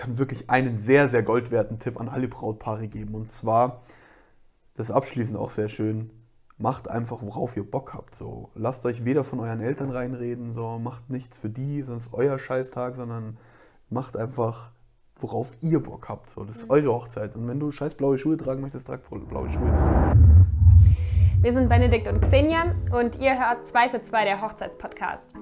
kann wirklich einen sehr, sehr goldwerten Tipp an alle Brautpaare geben. Und zwar, das abschließend auch sehr schön, macht einfach, worauf ihr Bock habt. So. Lasst euch weder von euren Eltern reinreden, so macht nichts für die, sonst euer Scheißtag, sondern macht einfach, worauf ihr Bock habt. So. Das ist eure Hochzeit. Und wenn du scheiß blaue Schuhe tragen möchtest, trag blaue Schuhe. So. Wir sind Benedikt und Xenia und ihr hört 2 für 2 der Hochzeitspodcast.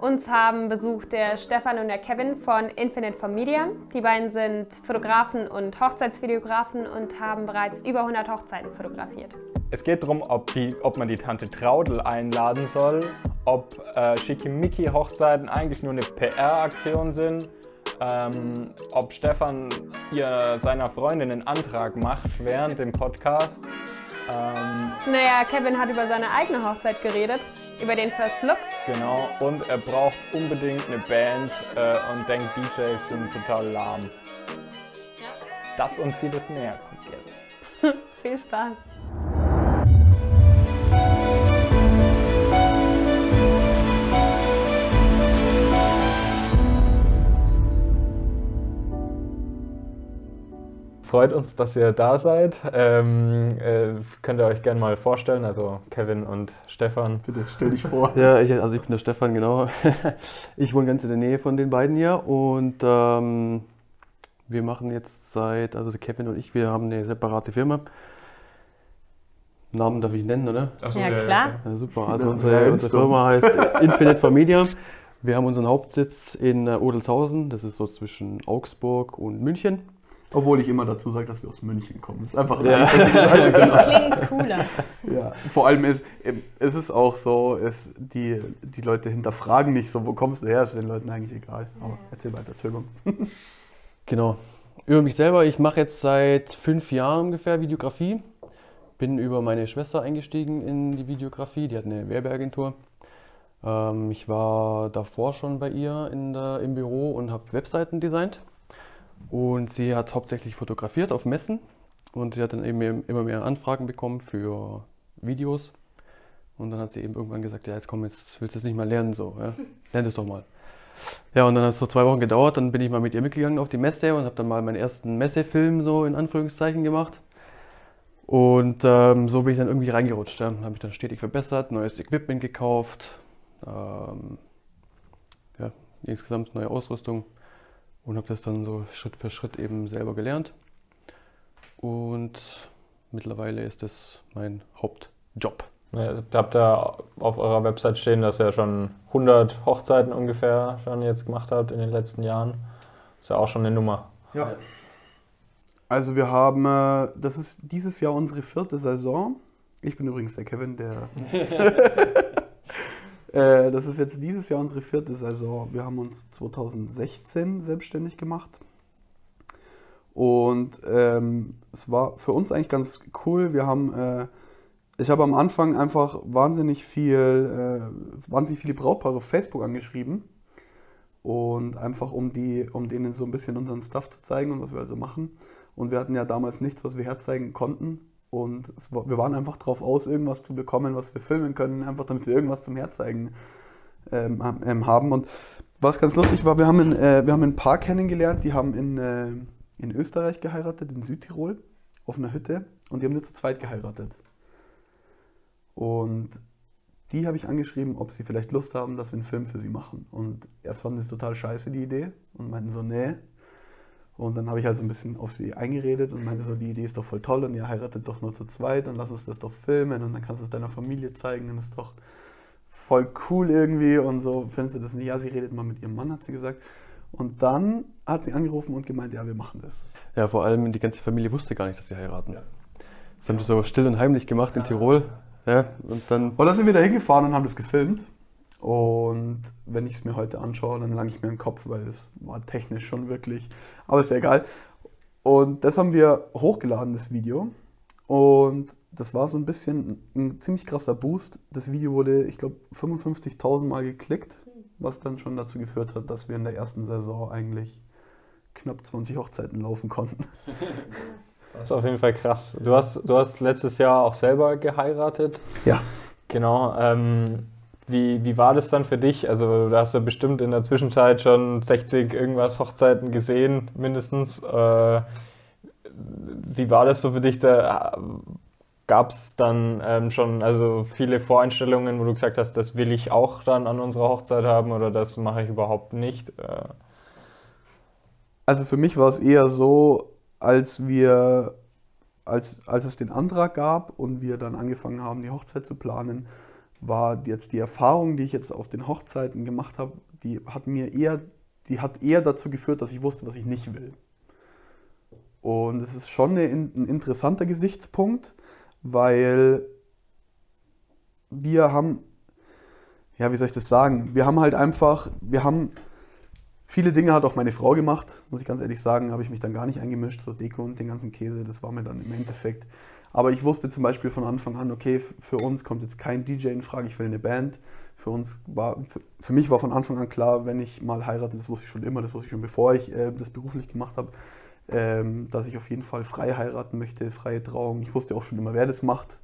Uns haben besucht der Stefan und der Kevin von Infinite for Media. Die beiden sind Fotografen und Hochzeitsvideografen und haben bereits über 100 Hochzeiten fotografiert. Es geht darum, ob, die, ob man die Tante Traudel einladen soll, ob äh, Schickimicki-Hochzeiten eigentlich nur eine PR-Aktion sind, ähm, ob Stefan ihr seiner Freundin einen Antrag macht während dem Podcast. Ähm, naja, Kevin hat über seine eigene Hochzeit geredet, über den First Look. Genau, und er braucht unbedingt eine Band äh, und denkt, DJs sind total lahm. Ja. Das und vieles mehr kommt jetzt. Viel Spaß. Freut uns, dass ihr da seid. Ähm, äh, könnt ihr euch gerne mal vorstellen, also Kevin und Stefan. Bitte stell dich vor. ja, ich, also ich bin der Stefan, genau. ich wohne ganz in der Nähe von den beiden hier und ähm, wir machen jetzt seit, also Kevin und ich, wir haben eine separate Firma. Namen darf ich nennen, oder? So, ja, klar. Ja, super. Also unsere, unsere Firma heißt Infinite for Media. Wir haben unseren Hauptsitz in äh, Odelshausen, das ist so zwischen Augsburg und München. Obwohl ich immer dazu sage, dass wir aus München kommen. Das ist einfach ja. Das klingt cooler. Ja, vor allem ist es ist auch so, es, die, die Leute hinterfragen nicht so, wo kommst du her, ist den Leuten eigentlich egal. Aber erzähl weiter, Entschuldigung. Genau. Über mich selber, ich mache jetzt seit fünf Jahren ungefähr Videografie. Bin über meine Schwester eingestiegen in die Videografie, die hat eine Werbeagentur. Ähm, ich war davor schon bei ihr in der, im Büro und habe Webseiten designt. Und sie hat hauptsächlich fotografiert auf Messen und sie hat dann eben immer mehr Anfragen bekommen für Videos. Und dann hat sie eben irgendwann gesagt, ja jetzt komm, jetzt willst du es nicht mal lernen, so, ja? lern es doch mal. Ja, und dann hat es so zwei Wochen gedauert, dann bin ich mal mit ihr mitgegangen auf die Messe und habe dann mal meinen ersten Messefilm so in Anführungszeichen gemacht. Und ähm, so bin ich dann irgendwie reingerutscht. Ja. Habe ich dann stetig verbessert, neues Equipment gekauft, ähm, ja, insgesamt neue Ausrüstung und habe das dann so Schritt für Schritt eben selber gelernt. Und mittlerweile ist das mein Hauptjob. Ja, habt ihr auf eurer Website stehen, dass ihr schon 100 Hochzeiten ungefähr schon jetzt gemacht habt in den letzten Jahren. Ist ja auch schon eine Nummer. Ja. Also wir haben, äh, das ist dieses Jahr unsere vierte Saison. Ich bin übrigens der Kevin, der Äh, das ist jetzt dieses Jahr unsere vierte Saison. Wir haben uns 2016 selbstständig gemacht. Und ähm, es war für uns eigentlich ganz cool. Wir haben, äh, ich habe am Anfang einfach wahnsinnig viel, äh, wahnsinnig viele Brautpaare auf Facebook angeschrieben. Und einfach um die, um denen so ein bisschen unseren Stuff zu zeigen und was wir also machen. Und wir hatten ja damals nichts, was wir herzeigen konnten. Und war, wir waren einfach drauf aus, irgendwas zu bekommen, was wir filmen können, einfach damit wir irgendwas zum Herzeigen ähm, ähm, haben. Und was ganz lustig war, wir haben, in, äh, wir haben ein Paar kennengelernt, die haben in, äh, in Österreich geheiratet, in Südtirol, auf einer Hütte. Und die haben nur zu zweit geheiratet. Und die habe ich angeschrieben, ob sie vielleicht Lust haben, dass wir einen Film für sie machen. Und erst fanden sie es total scheiße, die Idee. Und meinten so, nee, und dann habe ich halt so ein bisschen auf sie eingeredet und meinte so, die Idee ist doch voll toll und ihr heiratet doch nur zu zweit und lass uns das doch filmen und dann kannst du es deiner Familie zeigen und ist doch voll cool irgendwie und so, findest du das nicht? Ja, sie redet mal mit ihrem Mann, hat sie gesagt. Und dann hat sie angerufen und gemeint, ja, wir machen das. Ja, vor allem die ganze Familie wusste gar nicht, dass sie heiraten. Ja. Das haben sie so still und heimlich gemacht in Tirol. Ja, und dann. Und dann sind wir da hingefahren und haben das gefilmt. Und wenn ich es mir heute anschaue, dann lange ich mir den Kopf, weil es war technisch schon wirklich, aber ist ja egal. Und das haben wir hochgeladen, das Video. Und das war so ein bisschen ein ziemlich krasser Boost. Das Video wurde, ich glaube, 55.000 Mal geklickt, was dann schon dazu geführt hat, dass wir in der ersten Saison eigentlich knapp 20 Hochzeiten laufen konnten. Das ist auf jeden Fall krass. Du hast, du hast letztes Jahr auch selber geheiratet. Ja. Genau. Ähm, wie, wie war das dann für dich? Also, du hast ja bestimmt in der Zwischenzeit schon 60 irgendwas Hochzeiten gesehen, mindestens. Äh, wie war das so für dich? Da gab es dann ähm, schon also viele Voreinstellungen, wo du gesagt hast, das will ich auch dann an unserer Hochzeit haben oder das mache ich überhaupt nicht? Äh. Also für mich war es eher so, als wir, als, als es den Antrag gab und wir dann angefangen haben, die Hochzeit zu planen, war jetzt die Erfahrung, die ich jetzt auf den Hochzeiten gemacht habe, die hat mir eher, die hat eher dazu geführt, dass ich wusste, was ich nicht will. Und es ist schon ein interessanter Gesichtspunkt, weil wir haben, ja, wie soll ich das sagen? Wir haben halt einfach, wir haben viele Dinge hat auch meine Frau gemacht, muss ich ganz ehrlich sagen, habe ich mich dann gar nicht eingemischt, so Deko und den ganzen Käse, das war mir dann im Endeffekt. Aber ich wusste zum Beispiel von Anfang an, okay, für uns kommt jetzt kein DJ in Frage, ich will eine Band. Für uns war, für, für mich war von Anfang an klar, wenn ich mal heirate, das wusste ich schon immer, das wusste ich schon bevor ich äh, das beruflich gemacht habe, ähm, dass ich auf jeden Fall frei heiraten möchte, freie Trauung. Ich wusste auch schon immer, wer das macht.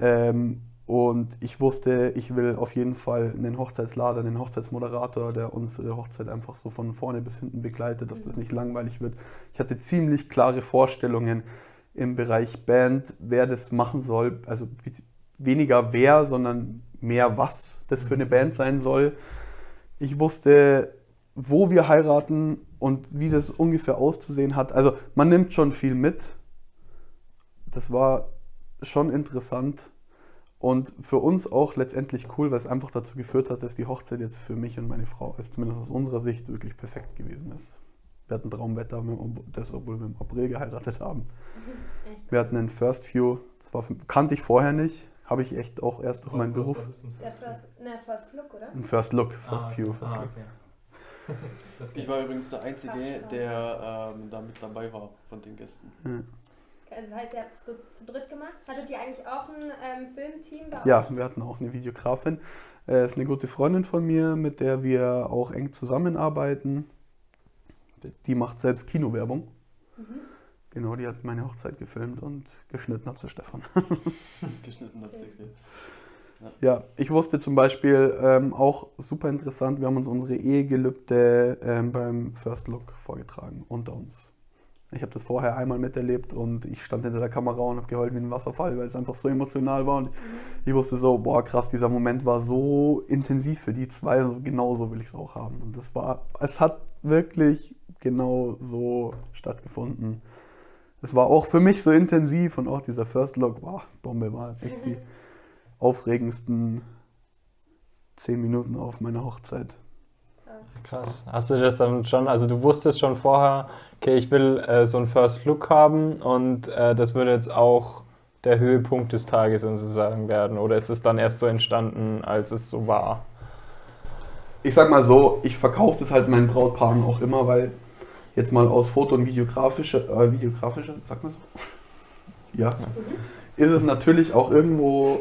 Ähm, und ich wusste, ich will auf jeden Fall einen Hochzeitslader, einen Hochzeitsmoderator, der unsere Hochzeit einfach so von vorne bis hinten begleitet, dass das nicht langweilig wird. Ich hatte ziemlich klare Vorstellungen im Bereich Band, wer das machen soll. Also weniger wer, sondern mehr was das für eine Band sein soll. Ich wusste, wo wir heiraten und wie das ungefähr auszusehen hat. Also man nimmt schon viel mit. Das war schon interessant und für uns auch letztendlich cool, weil es einfach dazu geführt hat, dass die Hochzeit jetzt für mich und meine Frau, also zumindest aus unserer Sicht, wirklich perfekt gewesen ist. Wir hatten Traumwetter, das, obwohl wir im April geheiratet haben. Wir hatten einen First View, das war, kannte ich vorher nicht, habe ich echt auch erst durch meinen Beruf. Der First, ne, First Look, oder? Ein First Look, First ah, View, First ah, Look. Okay ich war übrigens der Einzige, der ähm, da mit dabei war von den Gästen. Ja. Also das heißt, ihr habt es zu, zu, dritt gemacht. Hattet ihr eigentlich auch ein ähm, Filmteam bei Ja, wir hatten auch eine Videografin. Äh, ist eine gute Freundin von mir, mit der wir auch eng zusammenarbeiten. Die macht selbst Kinowerbung. Mhm. Genau, die hat meine Hochzeit gefilmt und geschnitten hat sie Stefan. geschnitten hat sie. Ja, ich wusste zum Beispiel ähm, auch super interessant, wir haben uns unsere Ehegelübde ähm, beim First Look vorgetragen unter uns. Ich habe das vorher einmal miterlebt und ich stand hinter der Kamera und habe geheult wie ein Wasserfall, weil es einfach so emotional war. Und mhm. ich wusste so, boah, krass, dieser Moment war so intensiv für die zwei, also genau so will ich es auch haben. Und das war, es hat wirklich genau so stattgefunden. Es war auch für mich so intensiv und auch dieser First Look, boah, Bombe war echt die aufregendsten zehn Minuten auf meiner Hochzeit. Krass. Hast du das dann schon, also du wusstest schon vorher, okay, ich will äh, so einen First Look haben und äh, das würde jetzt auch der Höhepunkt des Tages sozusagen werden? Oder ist es dann erst so entstanden, als es so war? Ich sag mal so, ich verkaufe das halt meinen Brautpaaren auch immer, weil jetzt mal aus Foto- und videografischer, äh, videografischer, sag mal so, ja, ist es natürlich auch irgendwo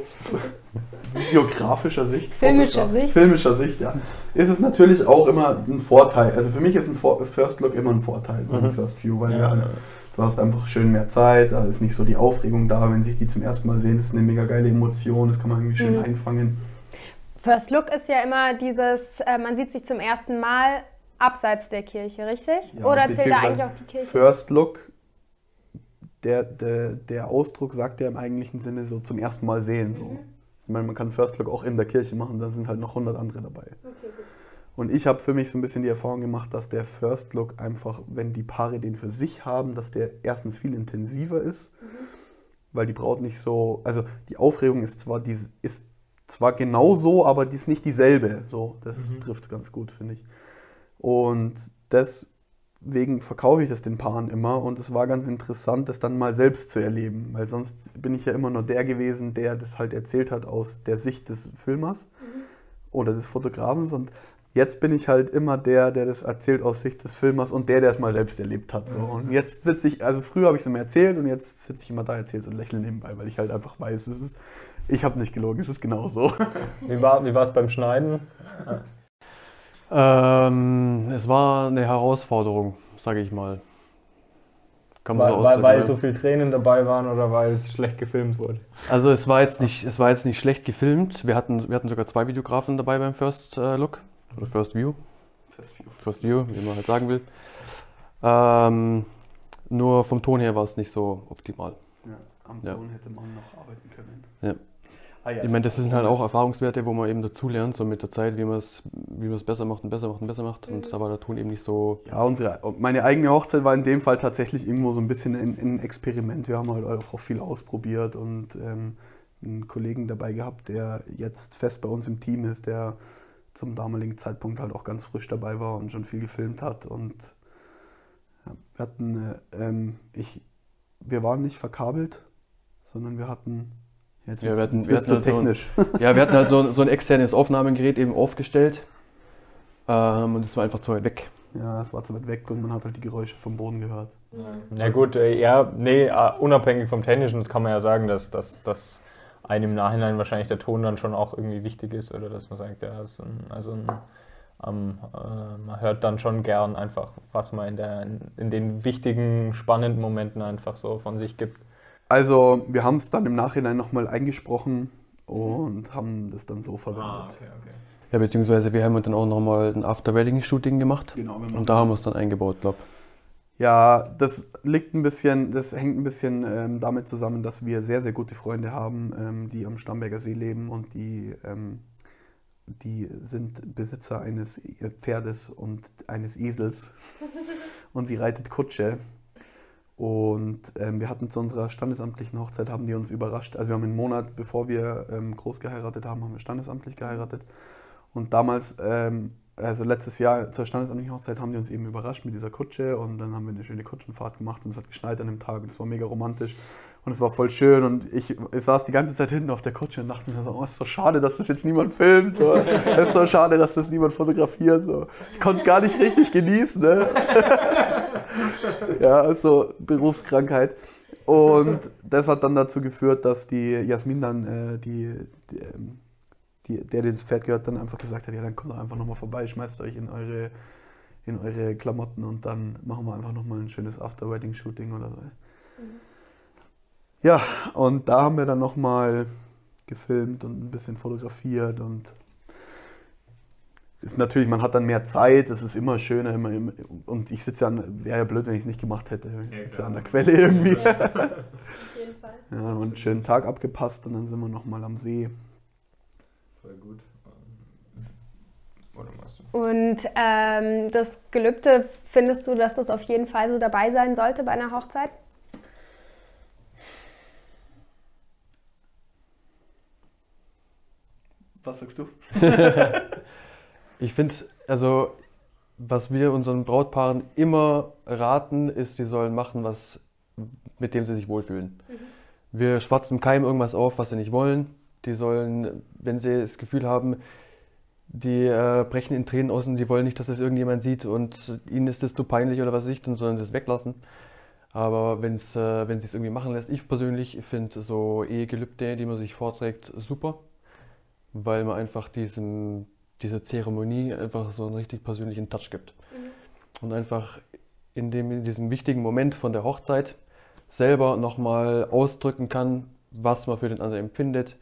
videografischer Sicht, filmischer Sicht. filmischer Sicht, ja, ist es natürlich auch immer ein Vorteil. Also für mich ist ein First Look immer ein Vorteil, mhm. ein First View, weil ja, ja, du hast einfach schön mehr Zeit, da ist nicht so die Aufregung da, wenn sich die zum ersten Mal sehen, das ist eine mega geile Emotion, das kann man irgendwie schön mhm. einfangen. First Look ist ja immer dieses, äh, man sieht sich zum ersten Mal abseits der Kirche, richtig? Ja, Oder zählt da eigentlich auch die Kirche? First Look der, der, der Ausdruck sagt ja im eigentlichen Sinne so zum ersten Mal sehen. So. Mhm. Ich meine, man kann First Look auch in der Kirche machen, da sind halt noch 100 andere dabei. Okay, und ich habe für mich so ein bisschen die Erfahrung gemacht, dass der First Look einfach, wenn die Paare den für sich haben, dass der erstens viel intensiver ist, mhm. weil die Braut nicht so, also die Aufregung ist zwar, die, ist zwar genau so, aber die ist nicht dieselbe. So, das mhm. trifft es ganz gut, finde ich. Und das Deswegen verkaufe ich das den Paaren immer und es war ganz interessant, das dann mal selbst zu erleben, weil sonst bin ich ja immer nur der gewesen, der das halt erzählt hat aus der Sicht des Filmers mhm. oder des Fotografens und jetzt bin ich halt immer der, der das erzählt aus Sicht des Filmers und der, der es mal selbst erlebt hat. So. Mhm. Und jetzt sitze ich, also früher habe ich es immer erzählt und jetzt sitze ich immer da, erzähle und lächle nebenbei, weil ich halt einfach weiß, es ist, ich habe nicht gelogen, es ist genau so. Wie war wie es beim Schneiden? Ähm, es war eine Herausforderung, sage ich mal. Kann man Weil, so weil, weil so viel Tränen dabei waren oder weil es schlecht gefilmt wurde? Also es war jetzt nicht, es war jetzt nicht schlecht gefilmt. Wir hatten, wir hatten sogar zwei Videografen dabei beim First äh, Look oder First View. First View, wie man halt sagen will. Ähm, nur vom Ton her war es nicht so optimal. Ja, am Ja. Ton hätte man noch arbeiten können. Ja. Ah, ja, Ich meine, das sind halt auch Erfahrungswerte, wo man eben dazulernt, so mit der Zeit, wie man es wie man es besser macht und besser macht und besser macht. Und da war der Ton eben nicht so. Ja, unsere, meine eigene Hochzeit war in dem Fall tatsächlich irgendwo so ein bisschen ein, ein Experiment. Wir haben halt auch viel ausprobiert und ähm, einen Kollegen dabei gehabt, der jetzt fest bei uns im Team ist, der zum damaligen Zeitpunkt halt auch ganz frisch dabei war und schon viel gefilmt hat. Und ja, wir hatten, äh, ähm, ich, wir waren nicht verkabelt, sondern wir hatten, jetzt Ja, wir hatten- wir wird's so hatten halt so ein- technisch. Ja, wir hatten halt so, so ein externes Aufnahmegerät eben aufgestellt. Ähm, und es war einfach zu weit weg. Ja, es war zu weit weg und man hat halt die Geräusche vom Boden gehört. Na gut, äh, ja, nee, äh, unabhängig vom Technischen, das kann man ja sagen, dass, dass, dass einem im Nachhinein wahrscheinlich der Ton dann schon auch irgendwie wichtig ist oder dass man sagt, ja, ist ein, also ein, ähm, äh, man hört dann schon gern einfach, was man in, der, in, in den wichtigen, spannenden Momenten einfach so von sich gibt. Also, wir haben es dann im Nachhinein nochmal eingesprochen und haben das dann so verwendet. okay. Ja, beziehungsweise wir haben dann auch nochmal ein After-Wedding-Shooting gemacht. Genau, Und da haben wir es dann eingebaut, glaube Ja, das liegt ein bisschen, das hängt ein bisschen ähm, damit zusammen, dass wir sehr, sehr gute Freunde haben, ähm, die am Starnberger See leben und die, ähm, die sind Besitzer eines Pferdes und eines Esels und sie reitet Kutsche. Und ähm, wir hatten zu unserer standesamtlichen Hochzeit, haben die uns überrascht. Also wir haben einen Monat, bevor wir ähm, groß geheiratet haben, haben wir standesamtlich geheiratet. Und damals, ähm, also letztes Jahr zur standesamtlichen Hochzeit, haben die uns eben überrascht mit dieser Kutsche. Und dann haben wir eine schöne Kutschenfahrt gemacht und es hat geschneit an dem Tag und es war mega romantisch. Und es war voll schön und ich, ich saß die ganze Zeit hinten auf der Kutsche und dachte mir so, oh, ist so schade, dass das jetzt niemand filmt. So. Es ist so schade, dass das niemand fotografiert. So. Ich konnte es gar nicht richtig genießen. Ne? ja, also Berufskrankheit. Und das hat dann dazu geführt, dass die Jasmin dann, äh, die, die, ähm, die, der, der das Pferd gehört, dann einfach gesagt hat, ja, dann kommt doch einfach nochmal vorbei, schmeißt euch in eure, in eure Klamotten und dann machen wir einfach nochmal ein schönes After-Wedding-Shooting oder so. Ja, und da haben wir dann nochmal gefilmt und ein bisschen fotografiert und ist natürlich, man hat dann mehr Zeit, es ist immer schöner, immer, immer und ich sitze ja, an- wäre ja blöd, wenn ich es nicht gemacht hätte. Ich sitze ja an der Quelle irgendwie. Ja, auf jeden Fall. Ja, und einen schönen Tag abgepasst und dann sind wir nochmal am See. Voll gut. Du? Und ähm, das Gelübde, findest du, dass das auf jeden Fall so dabei sein sollte bei einer Hochzeit? Was sagst du? Ich finde, also, was wir unseren Brautpaaren immer raten, ist, sie sollen machen, was, mit dem sie sich wohlfühlen. Wir schwatzen keinem irgendwas auf, was sie nicht wollen. Die sollen, wenn sie das Gefühl haben, die äh, brechen in Tränen aus und die wollen nicht, dass das irgendjemand sieht und ihnen ist das zu peinlich oder was weiß ich, dann sollen sie es weglassen. Aber wenn's, äh, wenn sie es irgendwie machen lässt, ich persönlich finde so Ehegelübde, die man sich vorträgt, super, weil man einfach diesem, dieser Zeremonie einfach so einen richtig persönlichen Touch gibt. Und einfach in, dem, in diesem wichtigen Moment von der Hochzeit selber nochmal ausdrücken kann, was man für den anderen empfindet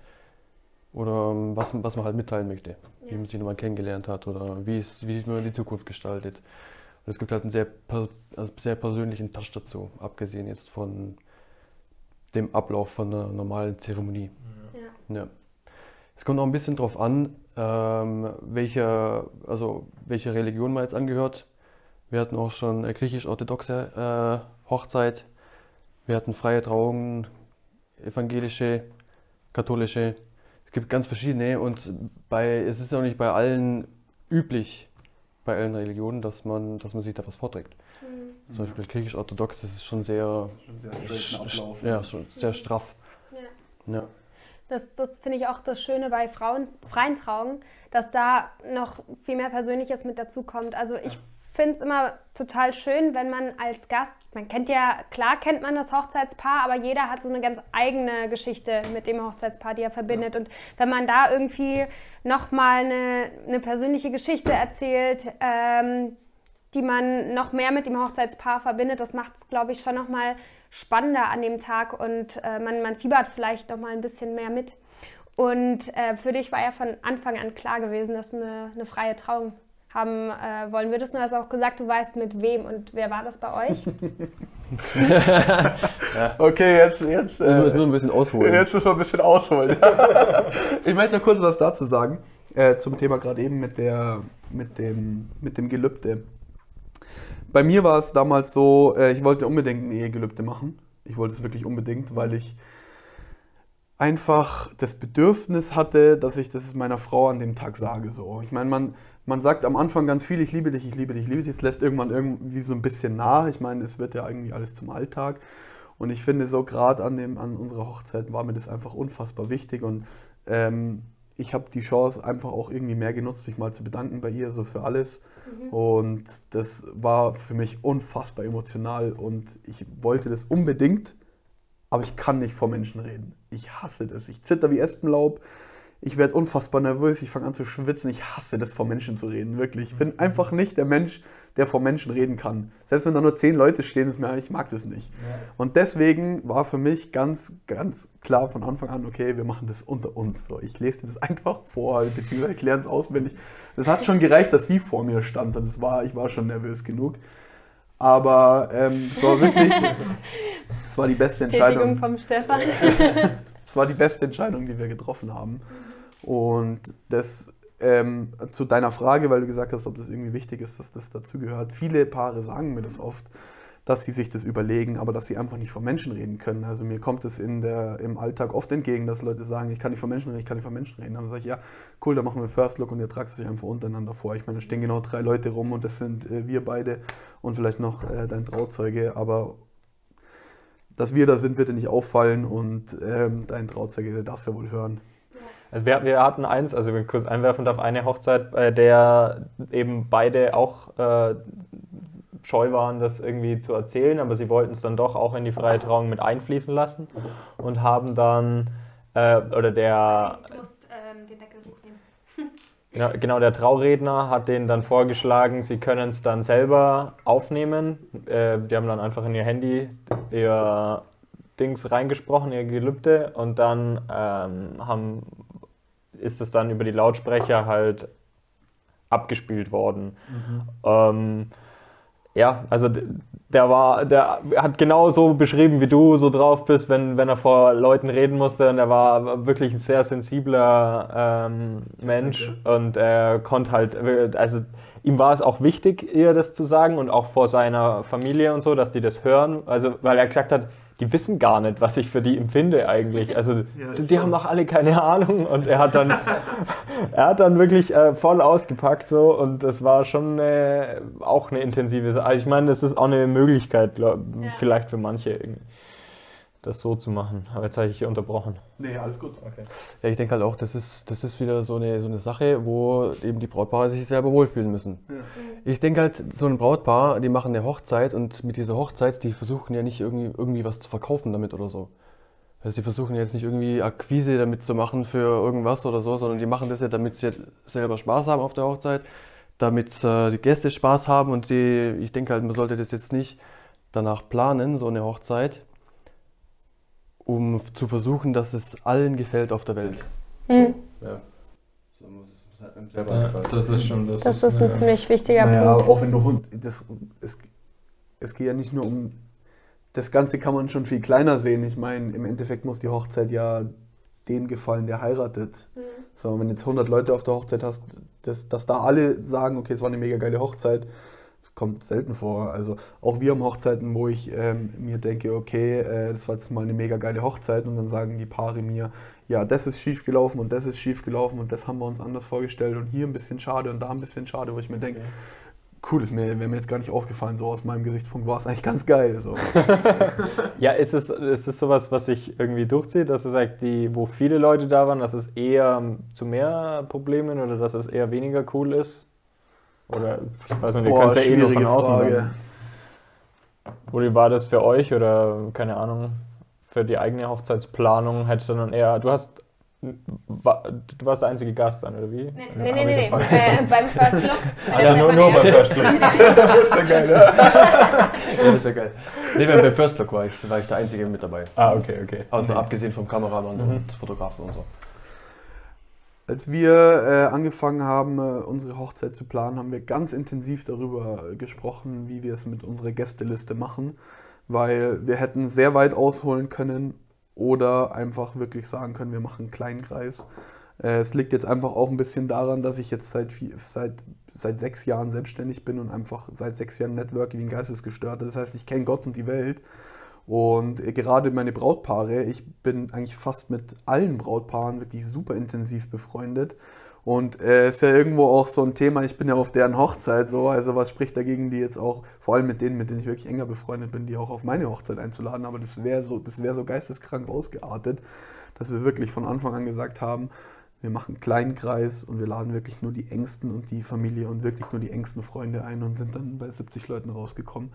oder ähm, was, was man halt mitteilen möchte, wie man sich nochmal kennengelernt hat oder wie, es, wie man die Zukunft gestaltet. Und es gibt halt einen sehr, also sehr persönlichen Touch dazu, abgesehen jetzt von dem Ablauf von einer normalen Zeremonie. Ja. Es kommt auch ein bisschen drauf an, ähm, welcher, also welche Religion man jetzt angehört. Wir hatten auch schon eine griechisch-orthodoxe äh, Hochzeit. Wir hatten freie Trauungen, evangelische, katholische. Es gibt ganz verschiedene und bei, es ist auch nicht bei allen üblich, bei allen Religionen, dass man, dass man sich da was vorträgt. Zum Beispiel griechisch-orthodox, das ist schon sehr, Sehr straighten Ablauf. ja, schon sehr straff. Ja. Das, das finde ich auch das Schöne bei Frauen, freien Trauungen, dass da noch viel mehr Persönliches mit dazukommt. Also ich finde es immer total schön, wenn man als Gast, man kennt ja, klar kennt man das Hochzeitspaar, aber jeder hat so eine ganz eigene Geschichte mit dem Hochzeitspaar, die er verbindet. Und wenn man da irgendwie nochmal eine, eine persönliche Geschichte erzählt, ähm, die man noch mehr mit dem Hochzeitspaar verbindet. Das macht es, glaube ich, schon nochmal spannender an dem Tag und äh, man, man fiebert vielleicht nochmal ein bisschen mehr mit. Und äh, für dich war ja von Anfang an klar gewesen, dass du eine, eine freie Trauung haben äh, wollen würdest. Du hast auch gesagt, du weißt mit wem und wer war das bei euch? ja. Okay, jetzt, jetzt, äh, müssen wir ein bisschen ausholen. Jetzt müssen wir ein bisschen ausholen. ich möchte noch kurz was dazu sagen äh, zum Thema gerade eben mit der, mit dem, mit dem Gelübde. Bei mir war es damals so, äh, ich wollte unbedingt ein Ehegelübde machen. Ich wollte es wirklich unbedingt, weil ich einfach das Bedürfnis hatte, dass ich das meiner Frau an dem Tag sage. So. Ich meine, man, man sagt am Anfang ganz viel, ich liebe dich, ich liebe dich, ich liebe dich. Es lässt irgendwann irgendwie so ein bisschen nach. Ich meine, es wird ja irgendwie alles zum Alltag. Und ich finde so gerade an, an unserer Hochzeit war mir das einfach unfassbar wichtig. Und ähm, ich habe die Chance einfach auch irgendwie mehr genutzt, mich mal zu bedanken bei ihr, so für alles. Mhm. Und das war für mich unfassbar emotional und ich wollte das unbedingt, aber ich kann nicht vor Menschen reden. Ich hasse das. Ich zitter wie Espenlaub. Ich werde unfassbar nervös. Ich fange an zu schwitzen. Ich hasse das, vor Menschen zu reden. Wirklich. Ich bin mhm. einfach nicht der Mensch, der vor Menschen reden kann. Selbst wenn da nur zehn Leute stehen, ist mir, ich mag das nicht. Ja. Und deswegen war für mich ganz, ganz klar von Anfang an, okay, wir machen das unter uns. So, ich lese dir das einfach vor, beziehungsweise ich lerne es auswendig. Es hat schon gereicht, dass sie vor mir stand und das war, ich war schon nervös genug. Aber ähm, es war wirklich, es war die beste Entscheidung. vom Stefan. Es war die beste Entscheidung, die wir getroffen haben. Und das ähm, zu deiner Frage, weil du gesagt hast, ob das irgendwie wichtig ist, dass das dazugehört. Viele Paare sagen mir das oft, dass sie sich das überlegen, aber dass sie einfach nicht von Menschen reden können. Also mir kommt es in der, im Alltag oft entgegen, dass Leute sagen, ich kann nicht von Menschen reden, ich kann nicht von Menschen reden. Dann sage ich, ja, cool, dann machen wir First Look und ihr tragt es euch einfach untereinander vor. Ich meine, da stehen genau drei Leute rum und das sind äh, wir beide und vielleicht noch äh, dein Trauzeuge, aber dass wir da sind, wird dir nicht auffallen und ähm, dein Trauzeuge, der darf es ja wohl hören. Also wir, wir, hatten eins, also wenn ich kurz einwerfen darf, eine Hochzeit, bei der eben beide auch äh, scheu waren, das irgendwie zu erzählen, aber sie wollten es dann doch auch in die freie Trauung mit einfließen lassen und haben dann, äh, oder der... Du musst ähm, den Deckel hochnehmen. Genau, genau, der Trauredner hat denen dann vorgeschlagen, sie können es dann selber aufnehmen. Äh, die haben dann einfach in ihr Handy ihr Dings reingesprochen, ihr Gelübde, und dann ähm, haben ist es dann über die Lautsprecher halt abgespielt worden. Mhm. Ähm, ja, also der war, der hat genau so beschrieben, wie du so drauf bist, wenn, wenn er vor Leuten reden musste. Und er war wirklich ein sehr sensibler ähm, Mensch und er konnte halt, also ihm war es auch wichtig, ihr das zu sagen und auch vor seiner Familie und so, dass die das hören. Also, weil er gesagt hat, die wissen gar nicht, was ich für die empfinde eigentlich. Also ja, die, die haben auch alle keine Ahnung und er hat dann, er hat dann wirklich äh, voll ausgepackt so und das war schon äh, auch eine intensive Sache. Also ich meine, das ist auch eine Möglichkeit, glaub, ja. vielleicht für manche irgendwie das so zu machen. Aber jetzt habe ich hier unterbrochen. Nee, alles gut. Okay. Ja, ich denke halt auch, das ist, das ist wieder so eine, so eine Sache, wo eben die Brautpaare sich selber wohlfühlen müssen. Ja. Ich denke halt, so ein Brautpaar, die machen eine Hochzeit und mit dieser Hochzeit, die versuchen ja nicht irgendwie, irgendwie was zu verkaufen damit oder so. Also die versuchen jetzt nicht irgendwie Akquise damit zu machen für irgendwas oder so, sondern die machen das ja, damit sie selber Spaß haben auf der Hochzeit, damit äh, die Gäste Spaß haben und die, ich denke halt, man sollte das jetzt nicht danach planen, so eine Hochzeit, um zu versuchen, dass es allen gefällt auf der Welt. Mhm. So, ja. So es halt einem selber ja, Das ist schon das. Das ist, ist ein ja. ziemlich wichtiger naja, Punkt. Auch wenn du Hund. Das, es, es geht ja nicht nur um. Das Ganze kann man schon viel kleiner sehen. Ich meine, im Endeffekt muss die Hochzeit ja dem gefallen, der heiratet. Mhm. So, wenn jetzt 100 Leute auf der Hochzeit hast, dass, dass da alle sagen, okay, es war eine mega geile Hochzeit, kommt selten vor. Also auch wir haben Hochzeiten, wo ich ähm, mir denke, okay, äh, das war jetzt mal eine mega geile Hochzeit und dann sagen die Paare mir, ja, das ist schief gelaufen und das ist schief gelaufen und das haben wir uns anders vorgestellt und hier ein bisschen schade und da ein bisschen schade, wo ich mir denke, cool, ist mir, wäre mir jetzt gar nicht aufgefallen, so aus meinem Gesichtspunkt war es eigentlich ganz geil. So. ja, ist es, ist es sowas, was sich irgendwie durchzieht, dass es sagt, die, wo viele Leute da waren, dass es eher zu mehr Problemen oder dass es eher weniger cool ist? Oder ich weiß nicht, ihr könnt es ja eh nur von außen Frage. Oder war das für euch oder keine Ahnung, für die eigene Hochzeitsplanung hättest du dann eher, du hast Du warst der einzige Gast dann, oder wie? Nee, Ja, nee, nee, nee. Äh, beim First Look. Ah, nur, nur beim. First Look. Das ist ja geil, ja. Ja, das ist ja geil. Nee, beim First Look war ich, war ich der Einzige mit dabei. Ah, okay, okay. Also abgesehen vom Kameramann und Fotografen und so. Als wir äh, angefangen haben, äh, unsere Hochzeit zu planen, haben wir ganz intensiv darüber äh, gesprochen, wie wir es mit unserer Gästeliste machen, weil wir hätten sehr weit ausholen können oder einfach wirklich sagen können, wir machen einen kleinen Kreis. Äh, es liegt jetzt einfach auch ein bisschen daran, dass ich jetzt seit, seit, seit sechs Jahren selbstständig bin und einfach seit sechs Jahren networke wie ein Geistesgestörter. Das heißt, ich kenne Gott und die Welt. Und äh, gerade meine Brautpaare, ich bin eigentlich fast mit allen Brautpaaren wirklich super intensiv befreundet. Und äh, ist ja irgendwo auch so ein Thema, ich bin ja auf deren Hochzeit so, also was spricht dagegen, die jetzt auch, vor allem mit denen, mit denen ich wirklich enger befreundet bin, die auch auf meine Hochzeit einzuladen, aber das wäre so, das wäre so geisteskrank ausgeartet, dass wir wirklich von Anfang an gesagt haben, wir machen einen kleinen Kreis und wir laden wirklich nur die Ängsten und die Familie und wirklich nur die engsten Freunde ein und sind dann bei 70 Leuten rausgekommen.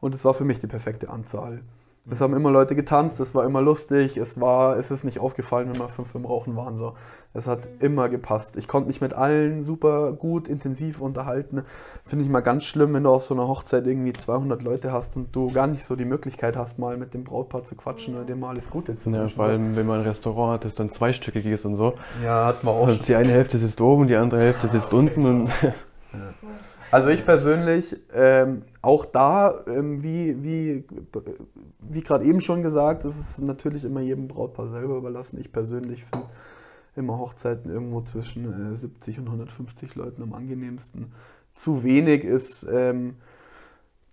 Und es war für mich die perfekte Anzahl. Es haben immer Leute getanzt, es war immer lustig, es war, es ist nicht aufgefallen, wenn wir fünf beim Rauchen waren. So. Es hat immer gepasst. Ich konnte mich mit allen super gut, intensiv unterhalten. Finde ich mal ganz schlimm, wenn du auf so einer Hochzeit irgendwie 200 Leute hast und du gar nicht so die Möglichkeit hast, mal mit dem Brautpaar zu quatschen oder dem mal alles Gute zu Ja, wünschen. vor allem, wenn man ein Restaurant hat, das dann zweistöckig ist und so. ja, hatten wir auch Und schon. die eine Hälfte sitzt oben, die andere Hälfte sitzt unten. Und Also ich persönlich, ähm, auch da, ähm, wie, wie, wie gerade eben schon gesagt, ist natürlich immer jedem Brautpaar selber überlassen. Ich persönlich finde immer Hochzeiten irgendwo zwischen äh, 70 und 150 Leuten am angenehmsten. Zu wenig ist, ähm,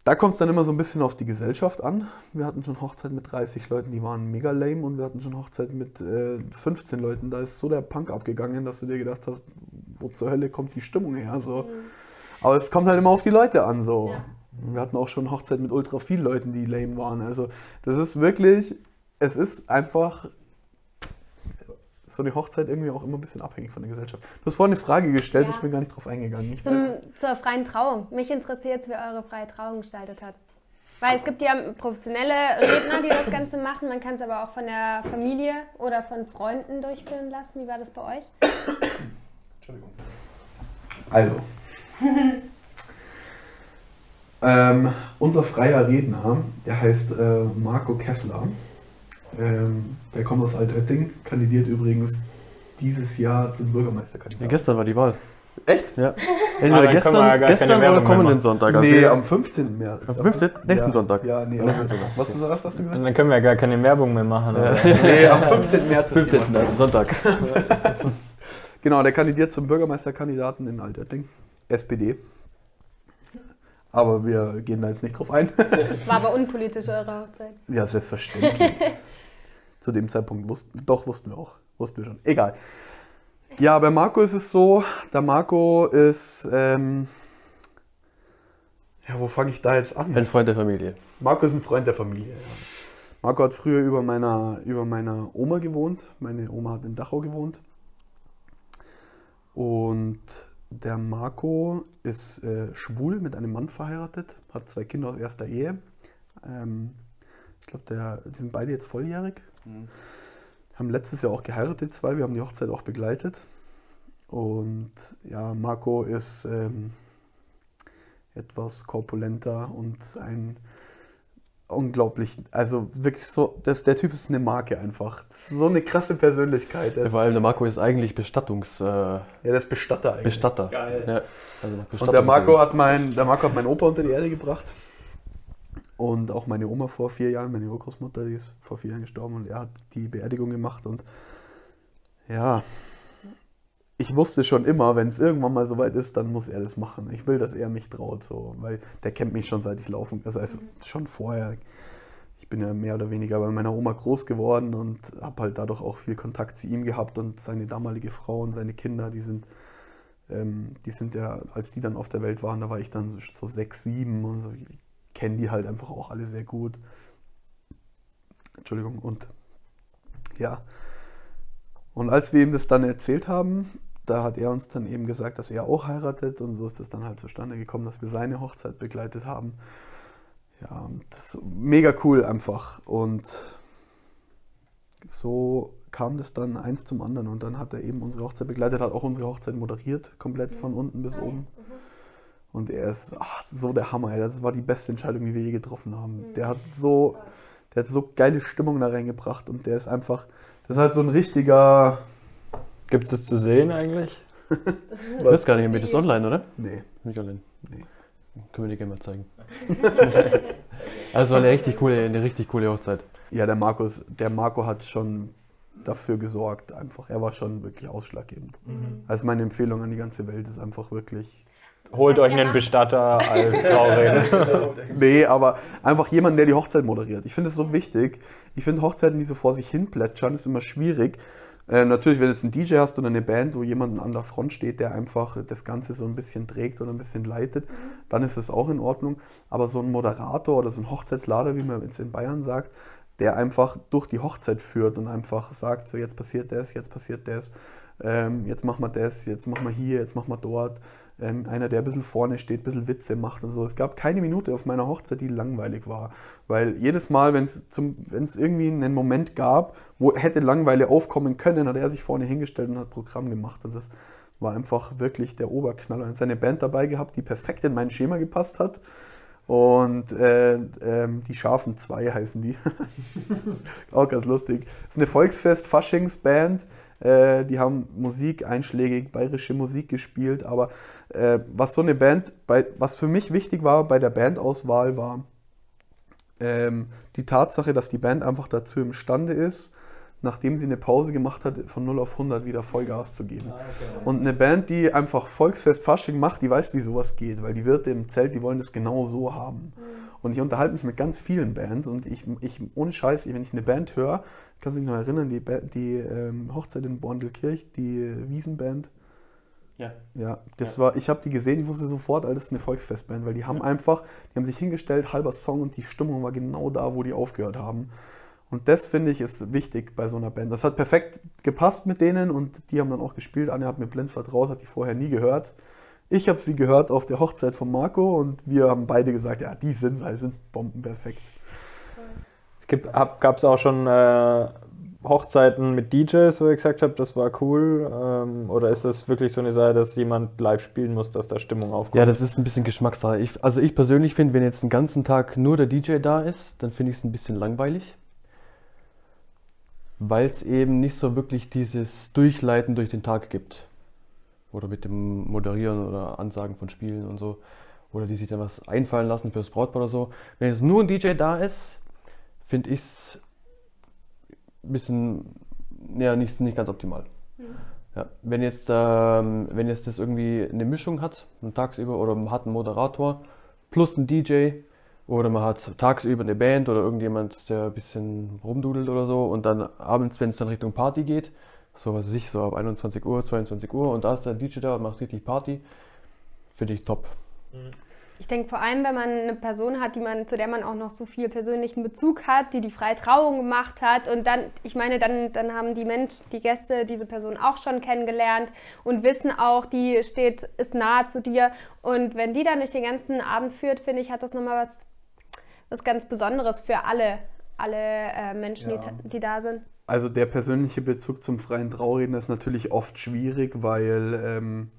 da kommt es dann immer so ein bisschen auf die Gesellschaft an. Wir hatten schon Hochzeiten mit 30 Leuten, die waren mega lame und wir hatten schon Hochzeiten mit äh, 15 Leuten. Da ist so der Punk abgegangen, dass du dir gedacht hast, wo zur Hölle kommt die Stimmung her? So. Aber es kommt halt immer auf die Leute an. So. Ja. Wir hatten auch schon Hochzeit mit ultra vielen Leuten, die lame waren. Also das ist wirklich, es ist einfach so eine Hochzeit irgendwie auch immer ein bisschen abhängig von der Gesellschaft. Du hast vorhin eine Frage gestellt, Ja. ich bin gar nicht drauf eingegangen. Zum, zur freien Trauung. Mich interessiert es, wer eure freie Trauung gestaltet hat. Weil es gibt ja professionelle Redner, die das Ganze machen. Man kann es aber auch von der Familie oder von Freunden durchführen lassen. Wie war das bei euch? Entschuldigung. Also. Ähm, unser freier Redner, der heißt äh, Marco Kessler. Ähm, der kommt aus Altötting, kandidiert übrigens dieses Jahr zum ja, Bürgermeisterkandidaten. gestern war die Wahl. Echt? Ja. Entweder wir ja gestern, gar keine gestern oder Werbung mehr kommenden machen. Sonntag. Also Nee, am 15. März. Am 15.? Nächsten ja, Sonntag. Ja, nee, am Nächsten 15. Was, was hast du gesagt? Dann können wir ja gar keine Werbung mehr machen. Oder? Nee, am 15. März. ist die 15. Wahl. also Sonntag. Genau, der kandidiert zum Bürgermeisterkandidaten in Altötting. SPD. Aber wir gehen da jetzt nicht drauf ein. War aber unpolitisch eure Hochzeit. Ja, selbstverständlich. Zu dem Zeitpunkt wussten, doch wussten wir auch, wussten wir schon. Egal. Ja, bei Marco ist es so, der Marco ist, ähm, ja, wo fange ich da jetzt an? Ein Freund der Familie. Marco ist ein Freund der Familie. Ja. Marco hat früher über meiner, über meiner Oma gewohnt. Meine Oma hat in Dachau gewohnt. Und der Marco ist äh, schwul mit einem Mann verheiratet, hat zwei Kinder aus erster Ehe. Ähm, ich glaube, die sind beide jetzt volljährig. Haben letztes Jahr auch geheiratet, zwei. Wir haben die Hochzeit auch begleitet. Und ja, Marco ist ähm, etwas korpulenter und ein unglaublich, also wirklich so, das, der Typ ist eine Marke einfach. So eine krasse Persönlichkeit. Ja, vor allem der Marco ist eigentlich Bestattungsbestatter. ja, der ist Bestatter eigentlich. Bestatter. Geil. Ja, also nach Und Bestattung der Marco, hat mein, der Marco hat meinen Opa unter die Erde gebracht. Und auch meine Oma vor vier Jahren, meine Urgroßmutter, die ist vor vier Jahren gestorben und er hat die Beerdigung gemacht. Und ja, ich wusste schon immer, wenn es irgendwann mal soweit ist, dann muss er das machen. Ich will, dass er mich traut, so, weil der kennt mich schon seit ich laufen, also, also schon vorher. Ich bin ja mehr oder weniger bei meiner Oma groß geworden und habe halt dadurch auch viel Kontakt zu ihm gehabt und seine damalige Frau und seine Kinder, die sind ähm, die sind ja, als die dann auf der Welt waren, da war ich dann so, so sechs, sieben und so, ich kenne die halt einfach auch alle sehr gut. Entschuldigung, und ja. Und als wir ihm das dann erzählt haben, da hat er uns dann eben gesagt, dass er auch heiratet und so ist das dann halt zustande gekommen, dass wir seine Hochzeit begleitet haben. Ja, das ist mega cool einfach. Und so kam das dann eins zum anderen und dann hat er eben unsere Hochzeit begleitet, hat auch unsere Hochzeit moderiert, komplett von unten bis oben. Und er ist ach, so der Hammer, ey. das war die beste Entscheidung, die wir je getroffen haben. Der hat so, der hat so geile Stimmung da reingebracht und der ist einfach, das ist halt so ein richtiger, Gibt es das zu sehen eigentlich? Ich weiß gar nicht, mit das online, oder? nee, Nicht online. nee. Können wir dir gerne mal zeigen. also war eine richtig coole, eine richtig coole Hochzeit. Ja, der Markus, der Marco hat schon dafür gesorgt, einfach. Er war schon wirklich ausschlaggebend. Also meine Empfehlung an die ganze Welt ist einfach wirklich. Holt euch einen Bestatter als Trauredner. Nee, aber einfach jemanden, der die Hochzeit moderiert. Ich finde es so wichtig. Ich finde Hochzeiten, die so vor sich hin plätschern, ist immer schwierig. Äh, natürlich, wenn du jetzt einen DJ hast oder eine Band, wo jemand an der Front steht, der einfach das Ganze so ein bisschen trägt oder ein bisschen leitet, dann ist das auch in Ordnung. Aber so ein Moderator oder so ein Hochzeitslader, wie man jetzt in Bayern sagt, der einfach durch die Hochzeit führt und einfach sagt, so jetzt passiert das, jetzt passiert das, ähm, jetzt machen wir das, jetzt machen wir hier, jetzt machen wir dort. Ähm, einer, der ein bisschen vorne steht, ein bisschen Witze macht und so. Es gab keine Minute auf meiner Hochzeit, die langweilig war. Weil jedes Mal, wenn es irgendwie einen Moment gab, wo hätte Langeweile aufkommen können, hat er sich vorne hingestellt und hat Programm gemacht. Und das war einfach wirklich der Oberknaller. Er hat seine Band dabei gehabt, die perfekt in mein Schema gepasst hat. Und äh, ähm, die Schafen 2 heißen die. Auch ganz lustig. Das ist eine Volksfest-Faschingsband. Äh, die haben Musik, einschlägig, bayerische Musik gespielt. Aber äh, was so eine Band, bei, was für mich wichtig war bei der Bandauswahl, war ähm, die Tatsache, dass die Band einfach dazu imstande ist, nachdem sie eine Pause gemacht hat, von 0 auf 100 wieder Vollgas zu geben. Und eine Band, die einfach Volksfest Fasching macht, die weiß, wie sowas geht, weil die Wirte im Zelt, die wollen das genau so haben. Und ich unterhalte mich mit ganz vielen Bands und ich, ich ohne Scheiß, wenn ich eine Band höre, kannst du dich noch erinnern, die, die ähm, Hochzeit in Borndelkirch, die Wiesenband, Ja. ja, das Ja. war, ich habe die gesehen, ich wusste sofort, das ist eine Volksfestband, weil die haben einfach, die haben sich hingestellt, halber Song und die Stimmung war genau da, wo die aufgehört haben. Und das finde ich ist wichtig bei so einer Band. Das hat perfekt gepasst mit denen und die haben dann auch gespielt. Anne hat mir blind vertraut, hat die vorher nie gehört. Ich habe sie gehört auf der Hochzeit von Marco und wir haben beide gesagt, ja, die sind, die sind bombenperfekt. Gab es auch schon äh, Hochzeiten mit DJs, wo ihr gesagt habt, das war cool? Ähm, oder ist das wirklich so eine Sache, dass jemand live spielen muss, dass da Stimmung aufkommt? Ja, das ist ein bisschen Geschmackssache. Ich, also ich persönlich finde, wenn jetzt den ganzen Tag nur der DJ da ist, dann finde ich es ein bisschen langweilig. Weil es eben nicht so wirklich dieses Durchleiten durch den Tag gibt. Oder mit dem Moderieren oder Ansagen von Spielen und so. Oder die sich dann was einfallen lassen fürs Brautpaar oder so. Wenn jetzt nur ein DJ da ist, finde ich es ein bisschen, ja, nicht, nicht ganz optimal. Ja, wenn jetzt, ähm, wenn jetzt das irgendwie eine Mischung hat, tagsüber, oder man hat einen Moderator plus einen DJ, oder man hat tagsüber eine Band oder irgendjemand, der ein bisschen rumdudelt oder so, und dann abends, wenn es dann Richtung Party geht, so was ich, so ab 21 Uhr, 22 Uhr, und da ist der DJ da und macht richtig Party, finde ich top. Ich denke vor allem, wenn man eine Person hat, die man, zu der man auch noch so viel persönlichen Bezug hat, die die freie Trauung gemacht hat und dann, ich meine, dann, dann haben die Mensch, die Gäste diese Person auch schon kennengelernt und wissen auch, die steht, ist nahe zu dir und wenn die dann durch den ganzen Abend führt, finde ich, hat das nochmal was, was ganz Besonderes für alle, alle äh, Menschen, Ja. die, die da sind. Also der persönliche Bezug zum freien Traureden ist natürlich oft schwierig, weil ähm,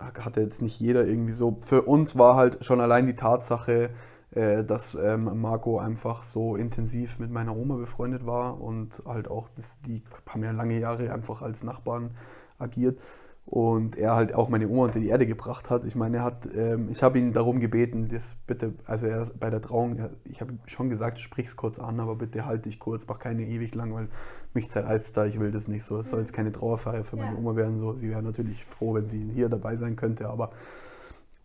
hatte jetzt nicht jeder irgendwie so. Für uns war halt schon allein die Tatsache, äh, dass ähm, Marco einfach so intensiv mit meiner Oma befreundet war und halt auch, das, die haben ja lange Jahre einfach als Nachbarn agiert und er halt auch meine Oma unter die Erde gebracht hat. Ich meine, er hat, ähm, ich habe ihn darum gebeten, das bitte, also er bei der Trauung, er, ich habe schon gesagt, sprich's kurz an, aber bitte halt dich kurz, mach keine ewig lang, weil mich zerreißt da, ich will das nicht so. Es soll jetzt keine Trauerfeier für meine Ja. Oma werden. So. Sie wäre natürlich froh, wenn sie hier dabei sein könnte, aber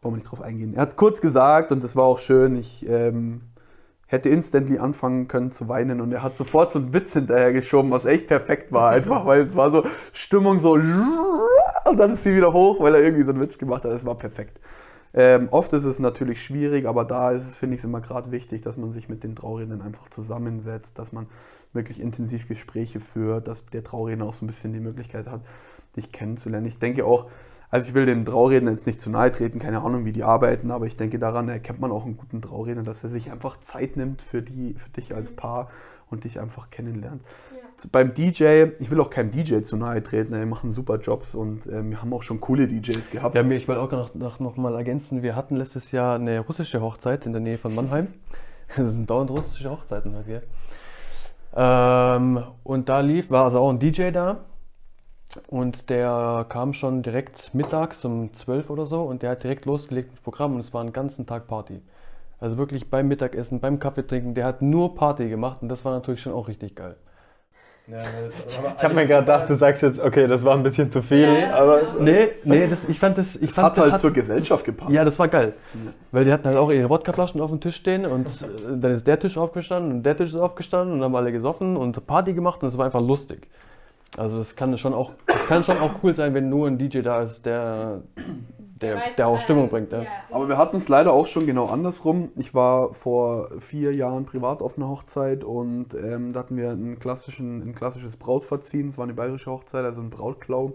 wollen wir nicht drauf eingehen. Er hat es kurz gesagt und das war auch schön. Ich ähm, hätte instantly anfangen können zu weinen und er hat sofort so einen Witz hinterher geschoben, was echt perfekt war, einfach, weil es war so Stimmung so und dann ist sie wieder hoch, weil er irgendwie so einen Witz gemacht hat. Das war perfekt. Ähm, oft ist es natürlich schwierig, aber da ist es, finde ich, es immer gerade wichtig, dass man sich mit den Traurednern einfach zusammensetzt, dass man wirklich intensiv Gespräche führt, dass der Trauredner auch so ein bisschen die Möglichkeit hat, dich kennenzulernen. Ich denke auch, also ich will dem Trauredner jetzt nicht zu nahe treten, keine Ahnung, wie die arbeiten, aber ich denke, daran erkennt man auch einen guten Trauredner, dass er sich einfach Zeit nimmt für, die, für dich als Paar und dich einfach kennenlernt. beim DJ, ich will auch keinem DJ zu nahe treten, die machen super Jobs und ähm, wir haben auch schon coole DJs gehabt. Ja, mir- ich wollte auch noch, noch, noch mal ergänzen, wir hatten letztes Jahr eine russische Hochzeit in der Nähe von Mannheim. Das sind dauernd russische Hochzeiten halt, gell? Ähm, und da lief, war also auch ein DJ da und der kam schon direkt mittags um 12 oder so und der hat direkt losgelegt mit dem Programm und es war einen ganzen Tag Party. Also wirklich beim Mittagessen, beim Kaffee trinken, der hat nur Party gemacht und das war natürlich schon auch richtig geil. Ich habe mir gerade gedacht, du sagst jetzt, okay, das war ein bisschen zu viel, aber es- Nee, nee, das, ich fand das, ich es fand, hat das halt zur Gesellschaft gepasst. Ja, das war geil. Weil die hatten halt auch ihre Wodkaflaschen auf dem Tisch stehen und äh, dann ist der Tisch aufgestanden und der Tisch ist aufgestanden und haben alle gesoffen und Party gemacht und es war einfach lustig. Also das kann schon auch, das kann schon auch cool sein, wenn nur ein DJ da ist, der, der, Weiß, der auch äh, Stimmung bringt. Ja. Aber wir hatten es leider auch schon genau andersrum. Ich war vor vier Jahren privat auf einer Hochzeit und ähm, da hatten wir einen klassischen, ein klassisches Brautverziehen. Es war eine bayerische Hochzeit, also ein Brautklau.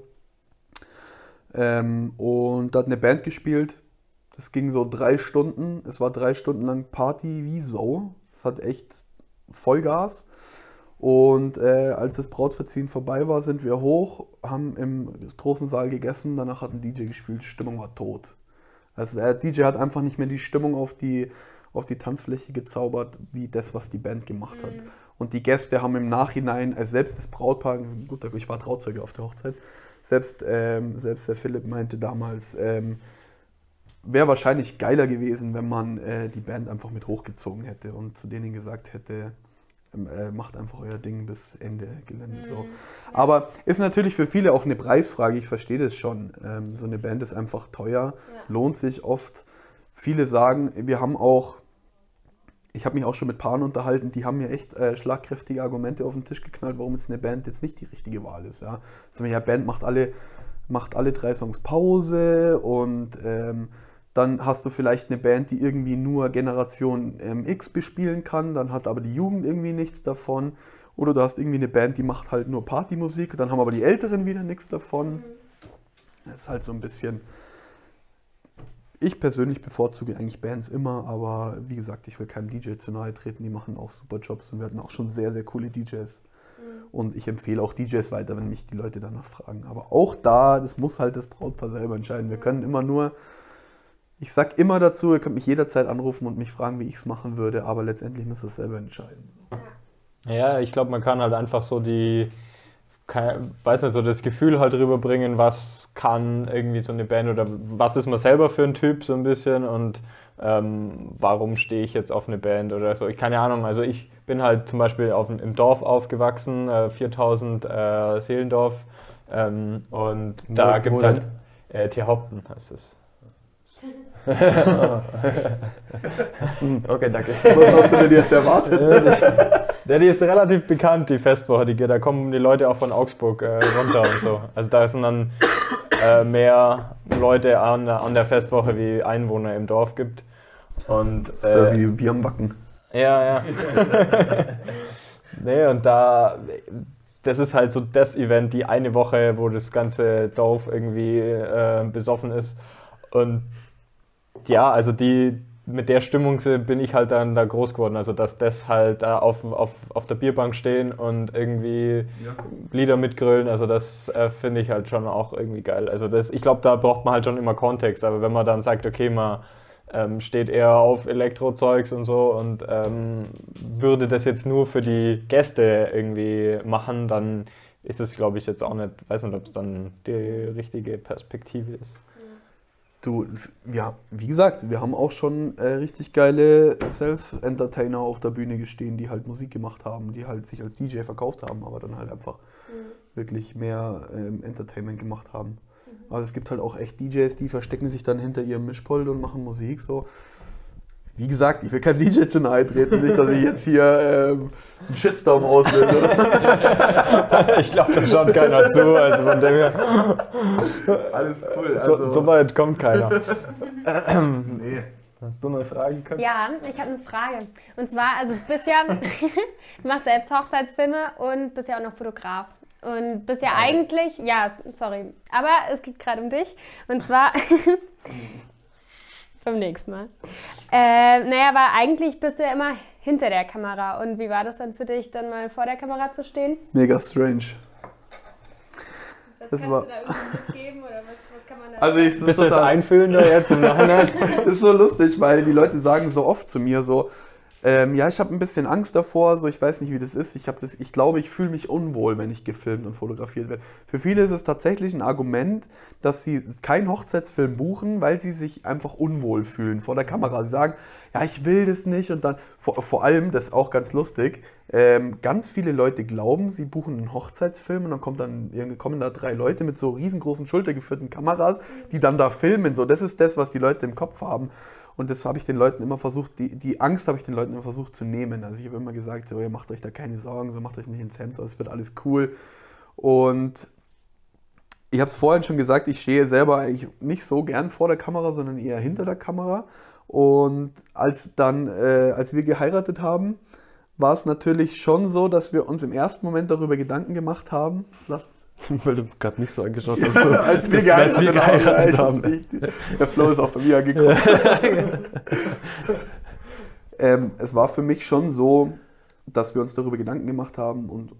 Ähm, und da hat eine Band gespielt. Das ging so drei Stunden. Es war drei Stunden lang Party wie Sau. Es hat echt Vollgas. Und äh, als das Brautverziehen vorbei war, sind wir hoch, haben im großen Saal gegessen. Danach hat ein DJ gespielt. Die Stimmung war tot. Also der DJ hat einfach nicht mehr die Stimmung auf die, auf die Tanzfläche gezaubert, wie das, was die Band gemacht hat. Und die Gäste haben im Nachhinein, also selbst das Brautpaar, gut, ich war Trauzeuge auf der Hochzeit, selbst, ähm, selbst der Philipp meinte damals, ähm, wäre wahrscheinlich geiler gewesen, wenn man äh, die Band einfach mit hochgezogen hätte und zu denen gesagt hätte, macht einfach euer Ding bis Ende Gelände. So. Aber ist natürlich für viele auch eine Preisfrage, ich verstehe das schon. Ähm, so eine Band ist einfach teuer, lohnt sich oft. Viele sagen, wir haben auch, ich habe mich auch schon mit Paaren unterhalten, die haben mir echt äh, schlagkräftige Argumente auf den Tisch geknallt, warum jetzt eine Band jetzt nicht die richtige Wahl ist. Ja, also, ja Band macht alle, macht alle drei Songs Pause und ähm, dann hast du vielleicht eine Band, die irgendwie nur Generation ähm, X bespielen kann, dann hat aber die Jugend irgendwie nichts davon. Oder du hast irgendwie eine Band, die macht halt nur Partymusik, dann haben aber die Älteren wieder nichts davon. Das ist halt so ein bisschen. Ich persönlich bevorzuge eigentlich Bands immer, aber wie gesagt, ich will keinem DJ zu nahe treten, die machen auch super Jobs und wir hatten auch schon sehr, sehr coole DJs. Und ich empfehle auch DJs weiter, wenn mich die Leute danach fragen. Aber auch da, das muss halt das Brautpaar selber entscheiden. Wir können immer nur, ich sag immer dazu, ihr könnt mich jederzeit anrufen und mich fragen, wie ich es machen würde, aber letztendlich müsst ihr es selber entscheiden. Ja, ich glaube, man kann halt einfach so die, kein, weiß nicht, so das Gefühl halt rüberbringen, was kann irgendwie so eine Band oder was ist man selber für ein Typ so ein bisschen und ähm, warum stehe ich jetzt auf eine Band oder so. Ich keine Ahnung, also ich bin halt zum Beispiel auf, im Dorf aufgewachsen, äh, 4000 äh, Seelendorf ähm, und da gibt es halt, äh, Tierhaupten heißt es. Okay, danke. Was hast du denn jetzt erwartet? Ja, die ist relativ bekannt, die Festwoche. Die, da kommen die Leute auch von Augsburg äh, runter und so. Also da sind dann äh, mehr Leute an, der- an der Festwoche, wie Einwohner im Dorf gibt. Und Das ist ja äh, wie Bier am Backen. ja, ja. nee, und da, das ist halt so das Event, die eine Woche, wo das ganze Dorf irgendwie äh, besoffen ist. Und ja, also die, mit der Stimmung bin ich halt dann da groß geworden. Also, dass das halt da auf, auf, auf der Bierbank stehen und irgendwie Lieder mitgrölen, also das äh, finde ich halt schon auch irgendwie geil. Also, das, ich glaube, da braucht man halt schon immer Kontext. Aber wenn man dann sagt, okay, man ähm, steht eher auf Elektrozeugs und so und ähm, würde das jetzt nur für die Gäste irgendwie machen, dann ist es, glaube ich, jetzt auch nicht, weiß nicht, ob es dann die richtige Perspektive ist. Du, ja, wie gesagt, wir haben auch schon äh, richtig geile Self-Entertainer auf der Bühne gestehen, die halt Musik gemacht haben, die halt sich als DJ verkauft haben, aber dann halt einfach wirklich mehr ähm, Entertainment gemacht haben. Aber es gibt halt auch echt DJs, die verstecken sich dann hinter ihrem Mischpult und machen Musik so. Wie gesagt, ich will kein DJ zu nahe treten, nicht, dass ich jetzt hier ähm, einen Shitstorm auslöse. ich glaube, da schaut keiner zu, also von dem her, Alles cool. so, so weit kommt keiner. nee. Hast du eine Frage, Katja? Ja, ich habe eine Frage. Und zwar, also ja, du machst selbst Hochzeitsfilme und bist ja auch noch Fotograf. Und bist ja eigentlich, ja, sorry, aber es geht gerade um dich. Und zwar, beim nächsten Mal. Äh, naja, aber eigentlich bist du ja immer hinter der Kamera. Und wie war das dann für dich, dann mal vor der Kamera zu stehen? Mega strange. Was Das kannst war- du da irgendwie mitgeben oder was, was kann man da Also ich, das Bist ist du jetzt einfühlender jetzt im Nachhinein? Das ist so lustig, weil die Leute sagen so oft zu mir so, ähm, ja, ich habe ein bisschen Angst davor, so ich weiß nicht, wie das ist. Ich, das, ich glaube, ich fühle mich unwohl, wenn ich gefilmt und fotografiert werde. Für viele ist es tatsächlich ein Argument, dass sie keinen Hochzeitsfilm buchen, weil sie sich einfach unwohl fühlen vor der Kamera. Sie sagen, ja, ich will das nicht und dann, vor, vor allem, das ist auch ganz lustig, ähm, ganz viele Leute glauben, sie buchen einen Hochzeitsfilm und dann kommt dann, kommen da drei Leute mit so riesengroßen schultergeführten Kameras, die dann da filmen. So, das ist das, was die Leute im Kopf haben. Und das habe ich den Leuten immer versucht, die, die Angst habe ich den Leuten immer versucht zu nehmen. Also ich habe immer gesagt, so, ihr macht euch da keine Sorgen, so macht euch nicht ins Hemd, es wird alles cool. Und ich habe es vorhin schon gesagt, ich stehe selber eigentlich nicht so gern vor der Kamera, sondern eher hinter der Kamera. Und als dann, äh, als wir geheiratet haben, war es natürlich schon so, dass wir uns im ersten Moment darüber Gedanken gemacht haben. Lass- Weil du gerade nicht so angeschaut hast. So, als wir geheiratet, wir geheiratet haben. haben. Der Flow ist auch von mir gekommen. ähm, es war für mich schon so, dass wir uns darüber Gedanken gemacht haben und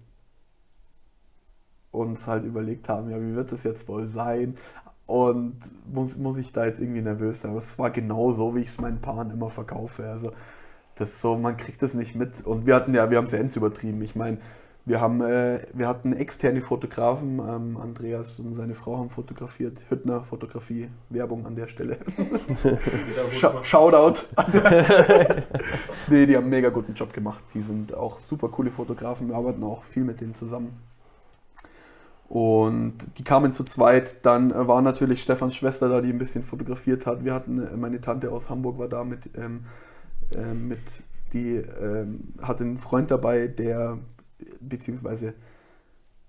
uns halt überlegt haben, ja, wie wird das jetzt wohl sein? Und muss, muss ich da jetzt irgendwie nervös sein? Aber es war genau so, wie ich es meinen Paaren immer verkaufe. Also das ist so, man kriegt das nicht mit. Und wir hatten ja, wir haben es ja ends übertrieben. Ich meine, wir haben, äh, wir hatten externe Fotografen, ähm, Andreas und seine Frau haben fotografiert, Hüttner Fotografie, Werbung an der Stelle. Sch Shoutout. nee, die haben einen mega guten Job gemacht. Die sind auch super coole Fotografen, wir arbeiten auch viel mit denen zusammen. Und die kamen zu zweit. Dann äh, war natürlich Stefans Schwester da, die ein bisschen fotografiert hat. Wir hatten, äh, meine Tante aus Hamburg war da mit, ähm, äh, mit die ähm, hatte einen Freund dabei, der beziehungsweise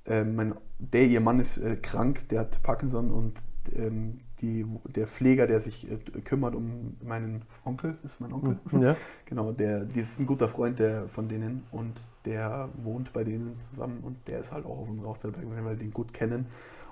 ähm, mein, der ihr Mann ist äh, krank, der hat Parkinson und ähm, die, der Pfleger, der sich äh, kümmert um meinen Onkel, ist mein Onkel. Ja. Genau, der, das ist ein guter Freund der, von denen und der wohnt bei denen zusammen und der ist halt auch auf unserer Hochzeit dabei, weil wir den gut kennen.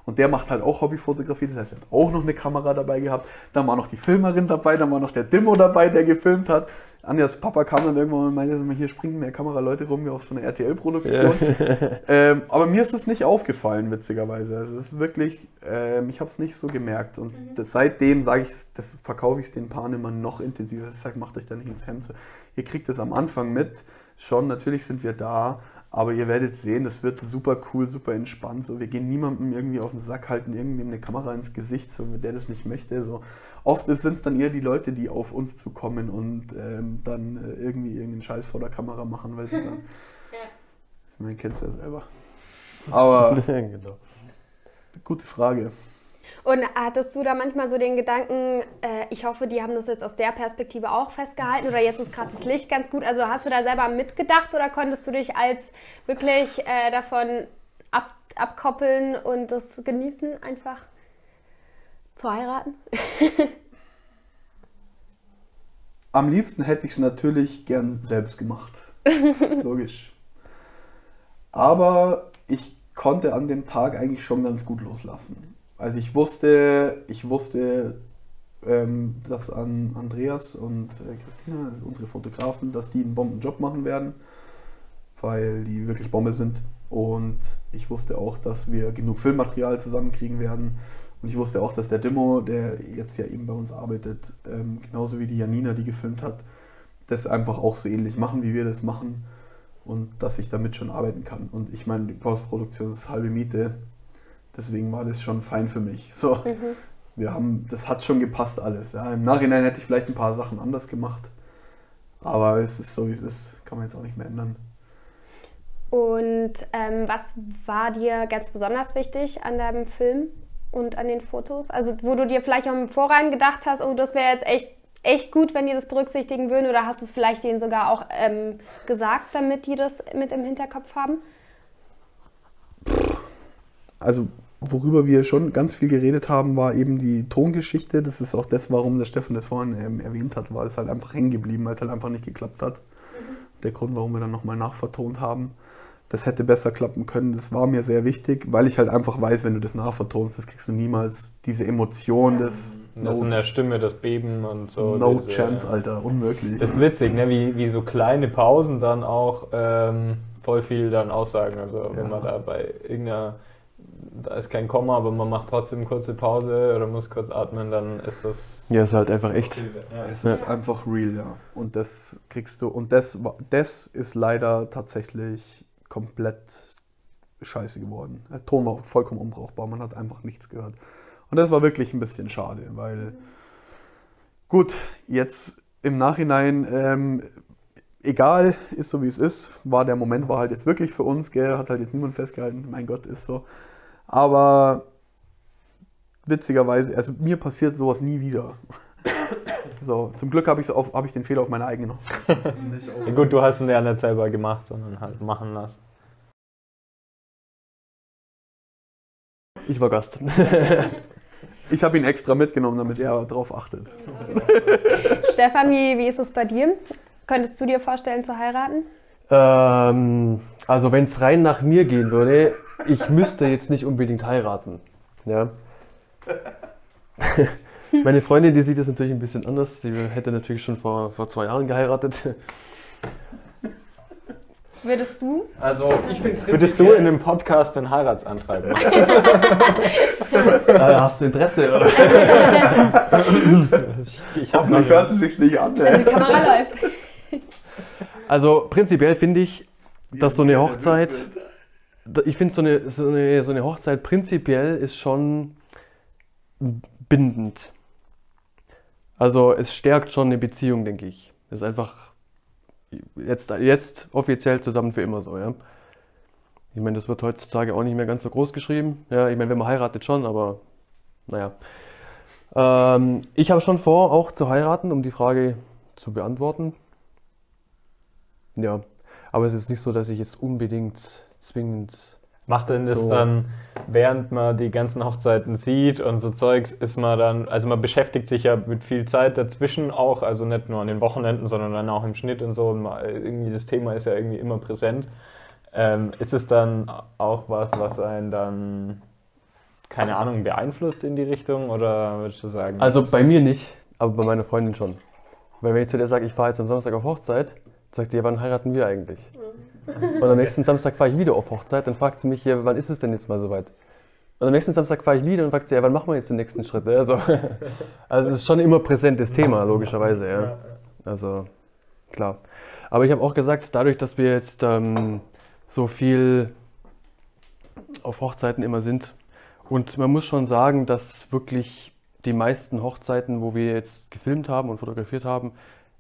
Und der macht halt auch Hobbyfotografie, das heißt, er hat auch noch eine Kamera dabei gehabt. Dann war noch die Filmerin dabei, dann war noch der Dimo dabei, der gefilmt hat. Anjas Papa kam dann irgendwann und meinte, hier springen mehr Kameraleute rum wie auf so einer RTL-Produktion. ähm, aber mir ist das nicht aufgefallen, witzigerweise. Also es ist wirklich, ähm, ich habe es nicht so gemerkt. Und das, seitdem sage ich, das verkaufe ich es den Paaren immer noch intensiver. Ich sage, macht euch da nicht ins Hemd. Ihr kriegt es am Anfang mit. Schon, natürlich sind wir da, aber ihr werdet sehen, das wird super cool, super entspannt. So, wir gehen niemandem irgendwie auf den Sack, halten irgendwem eine Kamera ins Gesicht, so, der das nicht möchte. So. Oft sind es dann eher die Leute, die auf uns zukommen und ähm, dann äh, irgendwie irgendeinen Scheiß vor der Kamera machen, weil sie dann. Ich meine, kennst du ja selber. Aber genau. gute Frage. Und hattest du da manchmal so den Gedanken, äh, ich hoffe, die haben das jetzt aus der Perspektive auch festgehalten oder jetzt ist gerade das Licht ganz gut. Also hast du da selber mitgedacht oder konntest du dich als wirklich äh, davon ab, abkoppeln und das genießen, einfach zu heiraten? Am liebsten hätte ich es natürlich gern selbst gemacht. Logisch. Aber ich konnte an dem Tag eigentlich schon ganz gut loslassen. Also ich wusste, ich wusste, ähm, dass an Andreas und äh, Christina, also unsere Fotografen, dass die einen Bombenjob machen werden, weil die wirklich Bombe sind. Und ich wusste auch, dass wir genug Filmmaterial zusammenkriegen werden. Und ich wusste auch, dass der Dimo, der jetzt ja eben bei uns arbeitet, ähm, genauso wie die Janina, die gefilmt hat, das einfach auch so ähnlich machen, wie wir das machen. Und dass ich damit schon arbeiten kann. Und ich meine, die Postproduktion ist halbe Miete. Deswegen war das schon fein für mich. So, wir haben, das hat schon gepasst alles. Ja. Im Nachhinein hätte ich vielleicht ein paar Sachen anders gemacht. Aber es ist so, wie es ist. Kann man jetzt auch nicht mehr ändern. Und ähm, was war dir ganz besonders wichtig an deinem Film und an den Fotos? Also wo du dir vielleicht auch im Vorrein gedacht hast, oh, das wäre jetzt echt, echt gut, wenn die das berücksichtigen würden oder hast du es vielleicht denen sogar auch ähm, gesagt, damit die das mit im Hinterkopf haben? also worüber wir schon ganz viel geredet haben, war eben die Tongeschichte. Das ist auch das, warum der Stefan das vorhin ähm, erwähnt hat, war es halt einfach hängen geblieben, weil es halt einfach nicht geklappt hat. Der Grund, warum wir dann nochmal nachvertont haben. Das hätte besser klappen können, das war mir sehr wichtig, weil ich halt einfach weiß, wenn du das nachvertonst, das kriegst du niemals diese Emotion des Das No. in der Stimme, das Beben und so. no diese- chance, Alter, unmöglich. Das ist witzig, ne? wie, wie so kleine Pausen dann auch ähm, voll viel dann aussagen. Also wenn Ja. man da bei irgendeiner, da ist kein Komma, aber man macht trotzdem kurze Pause oder muss kurz atmen, dann ist das. Ja, ist halt einfach echt. Ja. Es ist einfach real, ja. Und das kriegst du. Und das, das ist leider tatsächlich komplett scheiße geworden. Der Ton war vollkommen unbrauchbar. Man hat einfach nichts gehört. Und das war wirklich ein bisschen schade, weil. Gut, jetzt im Nachhinein, ähm, egal, ist so wie es ist. War der Moment, war halt jetzt wirklich für uns, gell, hat halt jetzt niemand festgehalten. Mein Gott, ist so. Aber witzigerweise, also mir passiert sowas nie wieder. So, zum Glück habe ich, hab ich den Fehler auf meine eigene nicht auf Ja, gut, du hast ihn ja nicht selber gemacht, sondern halt machen lassen. Ich war Gast. Ich habe ihn extra mitgenommen, damit er darauf achtet. Stefan, wie, wie ist es bei dir? Könntest du dir vorstellen zu heiraten? ähm, also wenn es rein nach mir gehen würde, ich müsste jetzt nicht unbedingt heiraten. Ja. Meine Freundin, die sieht das natürlich ein bisschen anders. Die hätte natürlich schon vor, vor zwei Jahren geheiratet. Würdest du? Also ich finde Würdest du in einem Podcast den Heiratsantrag machen? Da hast du Interesse, oder? ich ich hoffe Hoffentlich hört es sich nicht an. Also die. Kamera läuft. Also prinzipiell finde ich, dass so eine Hochzeit, ich finde so eine, so, eine, so eine Hochzeit prinzipiell ist schon bindend. Also es stärkt schon eine Beziehung, denke ich. Es ist einfach jetzt, jetzt offiziell zusammen für immer so, ja. Ich meine, das wird heutzutage auch nicht mehr ganz so groß geschrieben. Ja, ich meine, wenn man heiratet schon, aber naja. Ähm, ich habe schon vor, auch zu heiraten, um die Frage zu beantworten. Ja, aber es ist nicht so, dass ich jetzt unbedingt zwingend. Macht denn das So. dann, während man die ganzen Hochzeiten sieht und so Zeugs, ist man dann, also man beschäftigt sich ja mit viel Zeit dazwischen auch, also nicht nur an den Wochenenden, sondern dann auch im Schnitt und so. Und man, irgendwie das Thema ist ja irgendwie immer präsent. Ähm, ist es dann auch was, was einen dann, keine Ahnung, beeinflusst in die Richtung oder würdest du sagen? Also bei mir nicht, aber bei meiner Freundin schon. Weil wenn ich zu der sage, ich fahre jetzt am Samstag auf Hochzeit, sagt die, ja, wann heiraten wir eigentlich? Und am nächsten Samstag fahre ich wieder auf Hochzeit, dann fragt sie mich, ja, wann ist es denn jetzt mal soweit? Und am nächsten Samstag fahre ich wieder und fragt sie, ja, wann machen wir jetzt den nächsten Schritt? Also, also es ist schon immer präsentes Thema, logischerweise, ja. Also, klar. Aber ich habe auch gesagt, dadurch, dass wir jetzt ähm, so viel auf Hochzeiten immer sind, und man muss schon sagen, dass wirklich die meisten Hochzeiten, wo wir jetzt gefilmt haben und fotografiert haben,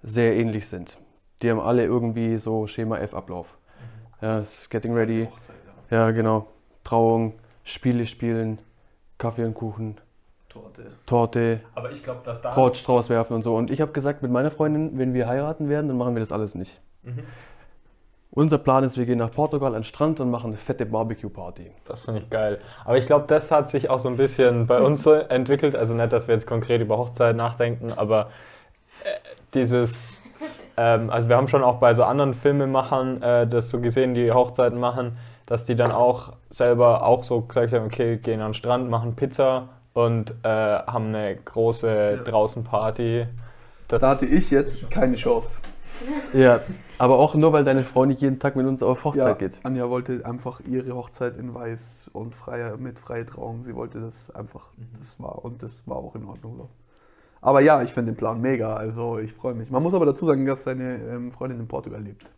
sehr ähnlich sind. Die haben alle irgendwie so Schema F-Ablauf. Ja, es ist Getting Ready, ja genau, Trauung, Spiele spielen, Kaffee und Kuchen, Torte. Torte, Aber ich glaube, dass da. Brautstrauß werfen und so. Und ich habe gesagt, mit meiner Freundin, wenn wir heiraten werden, dann machen wir das alles nicht. Unser Plan ist, wir gehen nach Portugal an den Strand und machen eine fette Barbecue-Party. Das finde ich geil. Aber ich glaube, das hat sich auch so ein bisschen bei uns so entwickelt. Also nicht, dass wir jetzt konkret über Hochzeit nachdenken, aber äh, dieses, ähm, also wir haben schon auch bei so anderen Filmemachern äh, das so gesehen, die Hochzeiten machen, dass die dann auch selber auch so gesagt haben, okay, gehen an den Strand, machen Pizza und äh, haben eine große draußen Party. Das, Da hatte ich jetzt keine Chance. Ja, aber auch nur, weil deine Frau nicht jeden Tag mit uns auf Hochzeit Ja, geht. Anja wollte einfach ihre Hochzeit in Weiß und freie, mit freie Trauung. Sie wollte das einfach, das war und das war auch in Ordnung so. Aber ja, ich finde den Plan mega. Also ich freue mich. Man muss aber dazu sagen, dass seine ähm, Freundin in Portugal lebt.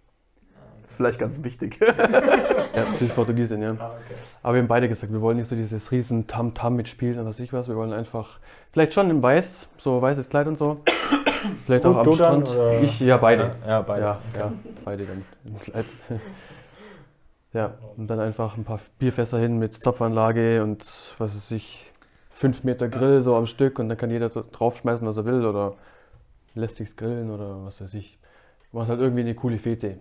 Ist vielleicht ganz wichtig. ja, sie ist Portugiesin, ja. Ah, okay. Aber wir haben beide gesagt, wir wollen nicht so dieses riesen Tam-Tam mit Spielen und was ich was. Wir wollen einfach, vielleicht schon in weiß, so weißes Kleid und so. Vielleicht und auch am Strand. Ich, ja, beide. Ja, ja beide. Ja, ja, beide dann im Kleid. ja, und dann einfach ein paar Bierfässer hin mit Zapfanlage und was weiß ich, 5 Meter Grill so am Stück und dann kann jeder draufschmeißen, was er will oder lässt sich's grillen oder was weiß ich. Man hat halt irgendwie eine coole Fete.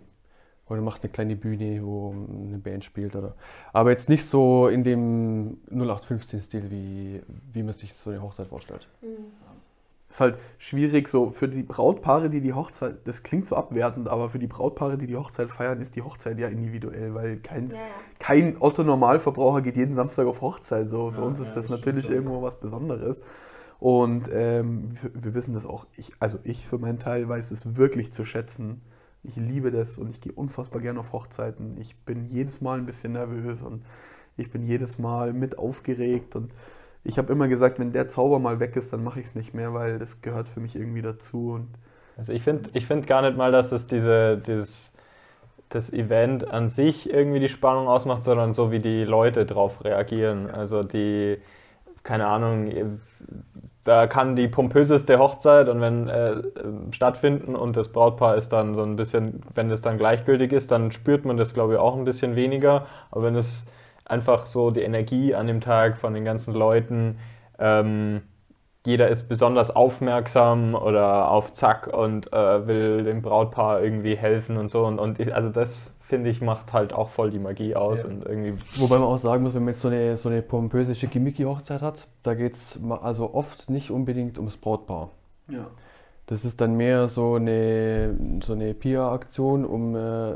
Oder macht eine kleine Bühne, wo eine Band spielt. Oder. Aber jetzt nicht so in dem 0815-Stil, wie, wie man sich so eine Hochzeit vorstellt. Mhm ist halt schwierig so für die Brautpaare, die die Hochzeit, das klingt so abwertend, aber für die Brautpaare, die die Hochzeit feiern, ist die Hochzeit ja individuell, weil kein, Ja, ja. kein Otto-Normalverbraucher geht jeden Samstag auf Hochzeit. So für Ja, uns ist ja, das das natürlich irgendwo was Besonderes. Und ähm, wir, wir wissen das auch. Ich, also ich für meinen Teil weiß es wirklich zu schätzen. Ich liebe das und ich gehe unfassbar gerne auf Hochzeiten. Ich bin jedes Mal ein bisschen nervös und ich bin jedes Mal mit aufgeregt und ich habe immer gesagt, wenn der Zauber mal weg ist, dann mache ich es nicht mehr, weil das gehört für mich irgendwie dazu. Und Also ich finde ich find gar nicht mal, dass es diese, dieses, das Event an sich irgendwie die Spannung ausmacht, sondern so wie die Leute drauf reagieren. Also die, keine Ahnung, da kann die pompöseste Hochzeit und wenn äh, stattfinden und das Brautpaar ist dann so ein bisschen, wenn es dann gleichgültig ist, dann spürt man das glaube ich auch ein bisschen weniger. Aber wenn es einfach so die Energie an dem Tag von den ganzen Leuten, ähm, jeder ist besonders aufmerksam oder auf Zack und äh, will dem Brautpaar irgendwie helfen und so. Und, und ich, also das finde ich macht halt auch voll die Magie aus Ja. und irgendwie. Wobei man auch sagen muss, wenn man jetzt so eine, so eine pompöse Schickimicki-Hochzeit hat, da geht es also oft nicht unbedingt ums Brautpaar. ja. Das ist dann mehr so eine, so eine PR-Aktion, um äh,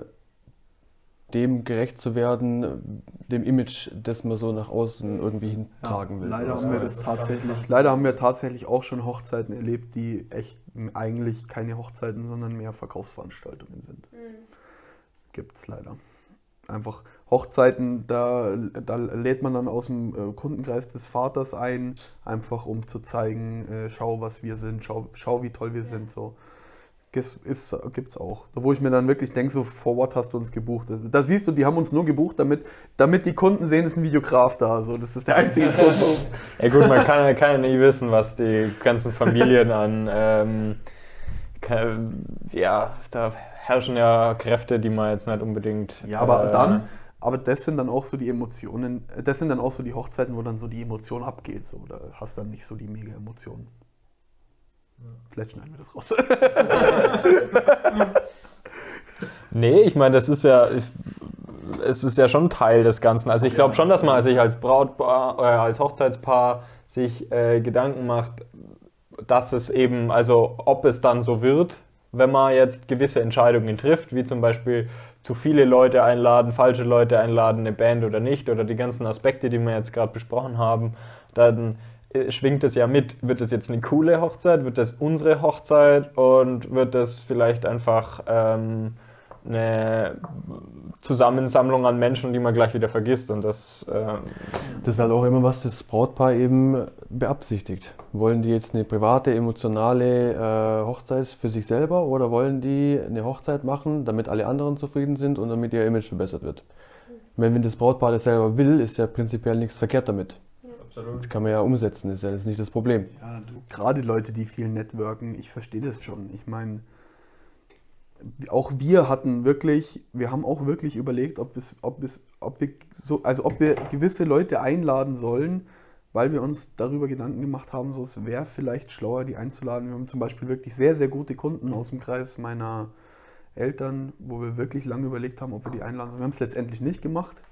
dem gerecht zu werden, dem Image, das man so nach außen irgendwie hintragen will. Leider haben wir so. das tatsächlich, leider haben wir tatsächlich auch schon Hochzeiten erlebt, die echt eigentlich keine Hochzeiten, sondern mehr Verkaufsveranstaltungen sind. Gibt es leider. Einfach Hochzeiten, da, da lädt man dann aus dem äh, Kundenkreis des Vaters ein, einfach um zu zeigen, äh, schau, was wir sind, schau, schau wie toll wir sind. So. Ist, gibt's auch. Wo ich mir dann wirklich denke, so, for what hast du uns gebucht? Da siehst du, die haben uns nur gebucht, damit, damit die Kunden sehen, es ist ein Videograf da. So, das ist der einzige Grund. Ja gut, man kann, ja- kann ja nie wissen, was die ganzen Familien an, ähm, kann, ja, da herrschen ja Kräfte, die man jetzt nicht unbedingt. Ja, aber äh, dann, aber das sind dann auch so die Emotionen, das sind dann auch so die Hochzeiten, wo dann so die Emotion abgeht. So, da hast dann nicht so die mega Emotionen. Vielleicht schneiden wir das raus. Nee, ich meine, das ist ja, ich, es ist ja schon Teil des Ganzen. Also ich glaube schon, dass man sich als Brautpaar, äh, als Hochzeitspaar sich äh, Gedanken macht, dass es eben, also ob es dann so wird, wenn man jetzt gewisse Entscheidungen trifft, wie zum Beispiel zu viele Leute einladen, falsche Leute einladen, eine Band oder nicht, oder die ganzen Aspekte, die wir jetzt gerade besprochen haben, dann schwingt es ja mit. Wird es jetzt eine coole Hochzeit? Wird das unsere Hochzeit? Und wird das vielleicht einfach ähm, eine Zusammensammlung an Menschen, die man gleich wieder vergisst? Und das, ähm, Das ist halt auch immer, was das Brautpaar eben beabsichtigt. Wollen die jetzt eine private, emotionale äh, Hochzeit für sich selber oder wollen die eine Hochzeit machen, damit alle anderen zufrieden sind und damit ihr Image verbessert wird? Wenn, wenn das Brautpaar das selber will, ist ja prinzipiell nichts verkehrt damit. Das kann man ja umsetzen, ist ja jetzt nicht das Problem. Ja, du, gerade Leute, die viel networken, ich verstehe das schon. Ich meine, auch wir hatten wirklich, wir haben auch wirklich überlegt, ob, es, ob, es, ob wir so, also ob wir gewisse Leute einladen sollen, weil wir uns darüber Gedanken gemacht haben, so es wäre vielleicht schlauer, die einzuladen. Wir haben zum Beispiel wirklich sehr, sehr gute Kunden aus dem Kreis meiner Eltern, wo wir wirklich lange überlegt haben, ob wir die einladen sollen. Wir haben es letztendlich nicht gemacht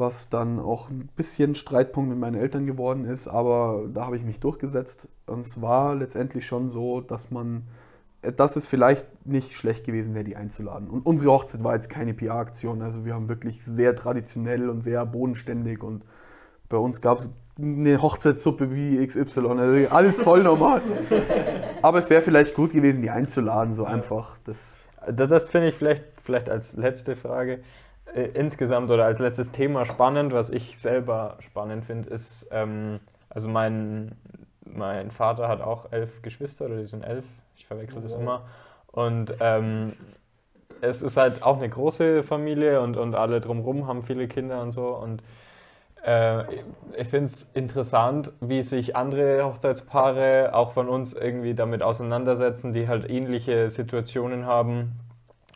was dann auch ein bisschen Streitpunkt mit meinen Eltern geworden ist, aber da habe ich mich durchgesetzt. Und es war letztendlich schon so, dass man, äh, dass es vielleicht nicht schlecht gewesen wäre, die einzuladen. Und unsere Hochzeit war jetzt keine PR-Aktion, also wir haben wirklich sehr traditionell und sehr bodenständig und bei uns gab es eine Hochzeitssuppe wie XY, also alles voll normal. Aber es wäre vielleicht gut gewesen, die einzuladen, so einfach. Das, Das, das finde ich vielleicht, vielleicht als letzte Frage äh, insgesamt oder als letztes Thema spannend, was ich selber spannend finde, ist, ähm, also mein, mein Vater hat auch elf Geschwister oder die sind elf, ich verwechsel das immer. Und ähm, es ist halt auch eine große Familie und, und alle drumherum haben viele Kinder und so. Und äh, ich finde es interessant, wie sich andere Hochzeitspaare auch von uns irgendwie damit auseinandersetzen, die halt ähnliche Situationen haben,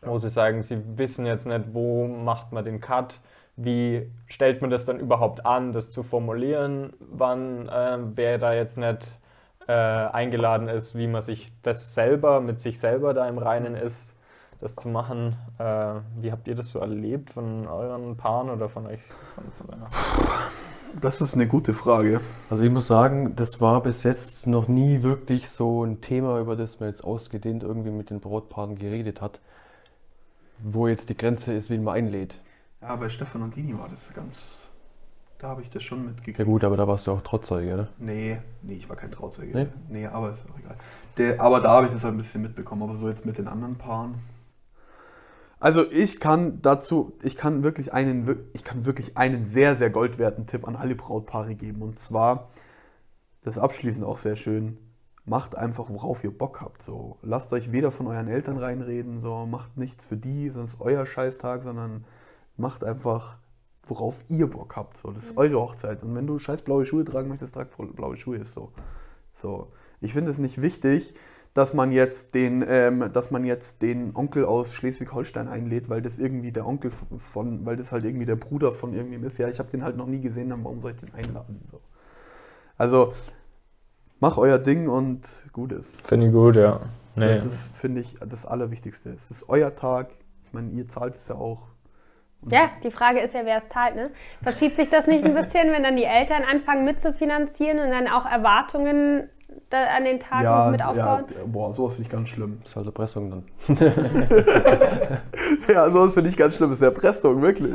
wo sie sagen, sie wissen jetzt nicht, wo macht man den Cut, wie stellt man das dann überhaupt an, das zu formulieren, wann äh, wer da jetzt nicht äh, eingeladen ist, wie man sich das selber mit sich selber da im Reinen ist, das zu machen. Äh, wie habt ihr das so erlebt von euren Paaren oder von euch? Von, von deiner- das ist eine gute Frage. Also ich muss sagen, das war bis jetzt noch nie wirklich so ein Thema, über das man jetzt ausgedehnt irgendwie mit den Brautpaaren geredet hat, wo jetzt die Grenze ist, wen man einlädt. Ja, bei Stefan und Dini war das ganz Da habe ich das schon mitgekriegt. Ja gut, aber da warst du auch Trautzeuge, oder? Nee, nee, ich war kein Trauzeuge. Nee? Nee, aber ist auch egal. Der, aber da habe ich das ein bisschen mitbekommen, aber so jetzt mit den anderen Paaren. Also ich kann dazu, ich kann wirklich einen, ich kann wirklich einen sehr, sehr goldwerten Tipp an alle Brautpaare geben. Und zwar, das ist abschließend auch sehr schön, macht einfach, worauf ihr Bock habt. So. Lasst euch weder von euren Eltern reinreden, so macht nichts für die, sonst euer Scheißtag, sondern macht einfach, worauf ihr Bock habt. So. Das ist eure Hochzeit. Und wenn du scheiß blaue Schuhe tragen möchtest, trag blaue Schuhe, ist so. So. Ich finde es nicht wichtig, dass man jetzt den, ähm, dass man jetzt den Onkel aus Schleswig-Holstein einlädt, weil das irgendwie der Onkel von, weil das halt irgendwie der Bruder von irgendwem ist. Ja, ich habe den halt noch nie gesehen, dann warum soll ich den einladen? So. Also mach euer Ding und gut ist. Finde ich gut, ja. Nee. Das ist, finde ich, das Allerwichtigste. Es ist euer Tag. Ich meine, ihr zahlt es ja auch. Und Ja, die Frage ist ja, wer es zahlt, ne? Verschiebt sich das nicht ein bisschen, wenn dann die Eltern anfangen mitzufinanzieren und dann auch Erwartungen da an den Tag ja, mit ja, aufbauen? boah, sowas finde ich ganz schlimm. Das ist halt Erpressung dann. Ja, sowas finde ich ganz schlimm. Das ist Erpressung, wirklich.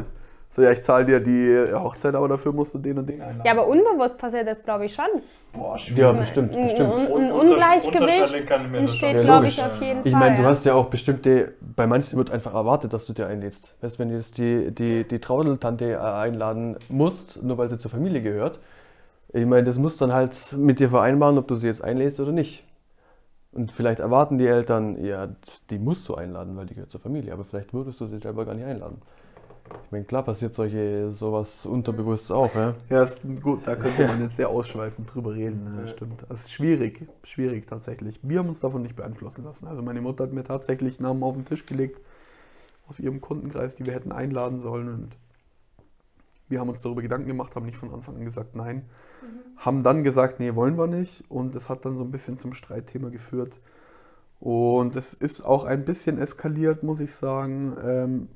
So, ja, ich zahle dir die Hochzeit, aber dafür musst du den und den einladen. Ja, aber unbewusst passiert das, glaube ich, schon. Boah, Ja, bestimmt, Ein, bestimmt. ein, ein Un- Ungleichgewicht ich entsteht, Ja, glaube ich, auf jeden Ich Fall. meine, du hast ja auch bestimmte, bei manchen wird einfach erwartet, dass du dir einlädst. Weißt du, wenn du jetzt die, die, die Traudeltante äh, einladen musst, nur weil sie zur Familie gehört, ich meine, das musst du dann halt mit dir vereinbaren, ob du sie jetzt einlädst oder nicht. Und vielleicht erwarten die Eltern, ja, die musst du einladen, weil die gehört zur Familie, aber vielleicht würdest du sie selber gar nicht einladen. Ich meine, klar passiert solche sowas unterbewusst auch, ja. Ja, ist gut, da könnte man jetzt sehr ausschweifend drüber reden. Ne? Stimmt. Das ist schwierig, schwierig tatsächlich. Wir haben uns davon nicht beeinflussen lassen. Also meine Mutter hat mir tatsächlich Namen auf den Tisch gelegt aus ihrem Kundenkreis, die wir hätten einladen sollen. Und wir haben uns darüber Gedanken gemacht, haben nicht von Anfang an gesagt nein. Haben dann gesagt, nee, wollen wir nicht. Und es hat dann so ein bisschen zum Streitthema geführt. Und es ist auch ein bisschen eskaliert, muss ich sagen. Ähm,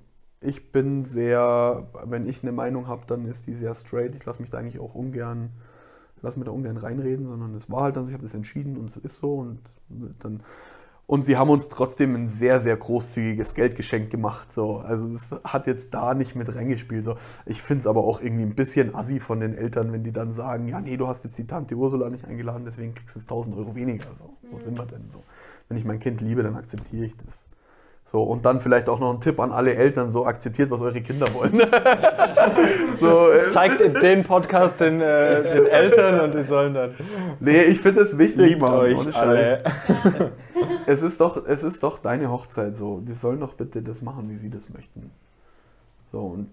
ich bin sehr, wenn ich eine Meinung habe, dann ist die sehr straight. Ich lasse mich da eigentlich auch ungern, lasse mir da ungern reinreden, sondern es war halt dann so, ich habe das entschieden und es ist so und dann und sie haben uns trotzdem ein sehr, sehr großzügiges Geldgeschenk gemacht. So. Also das hat jetzt da nicht mit reingespielt. So. Ich finde es aber auch irgendwie ein bisschen assi von den Eltern, wenn die dann sagen, ja, nee, du hast jetzt die Tante Ursula nicht eingeladen, deswegen kriegst du jetzt 1000 Euro weniger. So. Wo sind wir denn so? Wenn ich mein Kind liebe, dann akzeptiere ich das. So, und dann vielleicht auch noch ein Tipp an alle Eltern, so akzeptiert, was eure Kinder wollen. so, äh, Zeigt den Podcast den, äh, den Eltern und die sollen dann. nee, ich finde es wichtig, Liebt Mann, euch ohne Scheiß. alle. Es ist, doch, es ist doch deine Hochzeit so. Die sollen doch bitte das machen, wie sie das möchten. So, und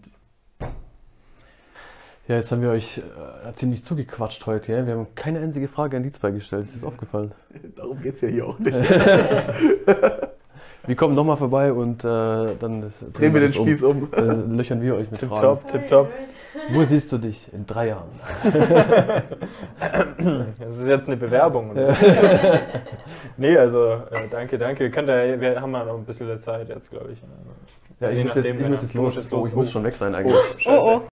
Ja, jetzt haben wir euch äh, ziemlich zugequatscht heute. Ja? Wir haben keine einzige Frage an die zwei gestellt. Ist das aufgefallen? darum geht es ja hier auch nicht. Wir kommen nochmal vorbei und äh, dann Drehen wir den das um. Spieß um. Äh, löchern wir euch mit Fragen. Tipptopp, tipptopp. Wo siehst du dich in drei Jahren? Das ist jetzt eine Bewerbung. Oder? nee, also äh, danke, danke. Könnt ihr, wir haben ja noch ein bisschen Zeit jetzt, glaube ich. Ja, Also ich je muss jetzt, nachdem, ich muss jetzt los. jetzt Oh, los. ich muss schon weg sein eigentlich. Oh, Oh, oh.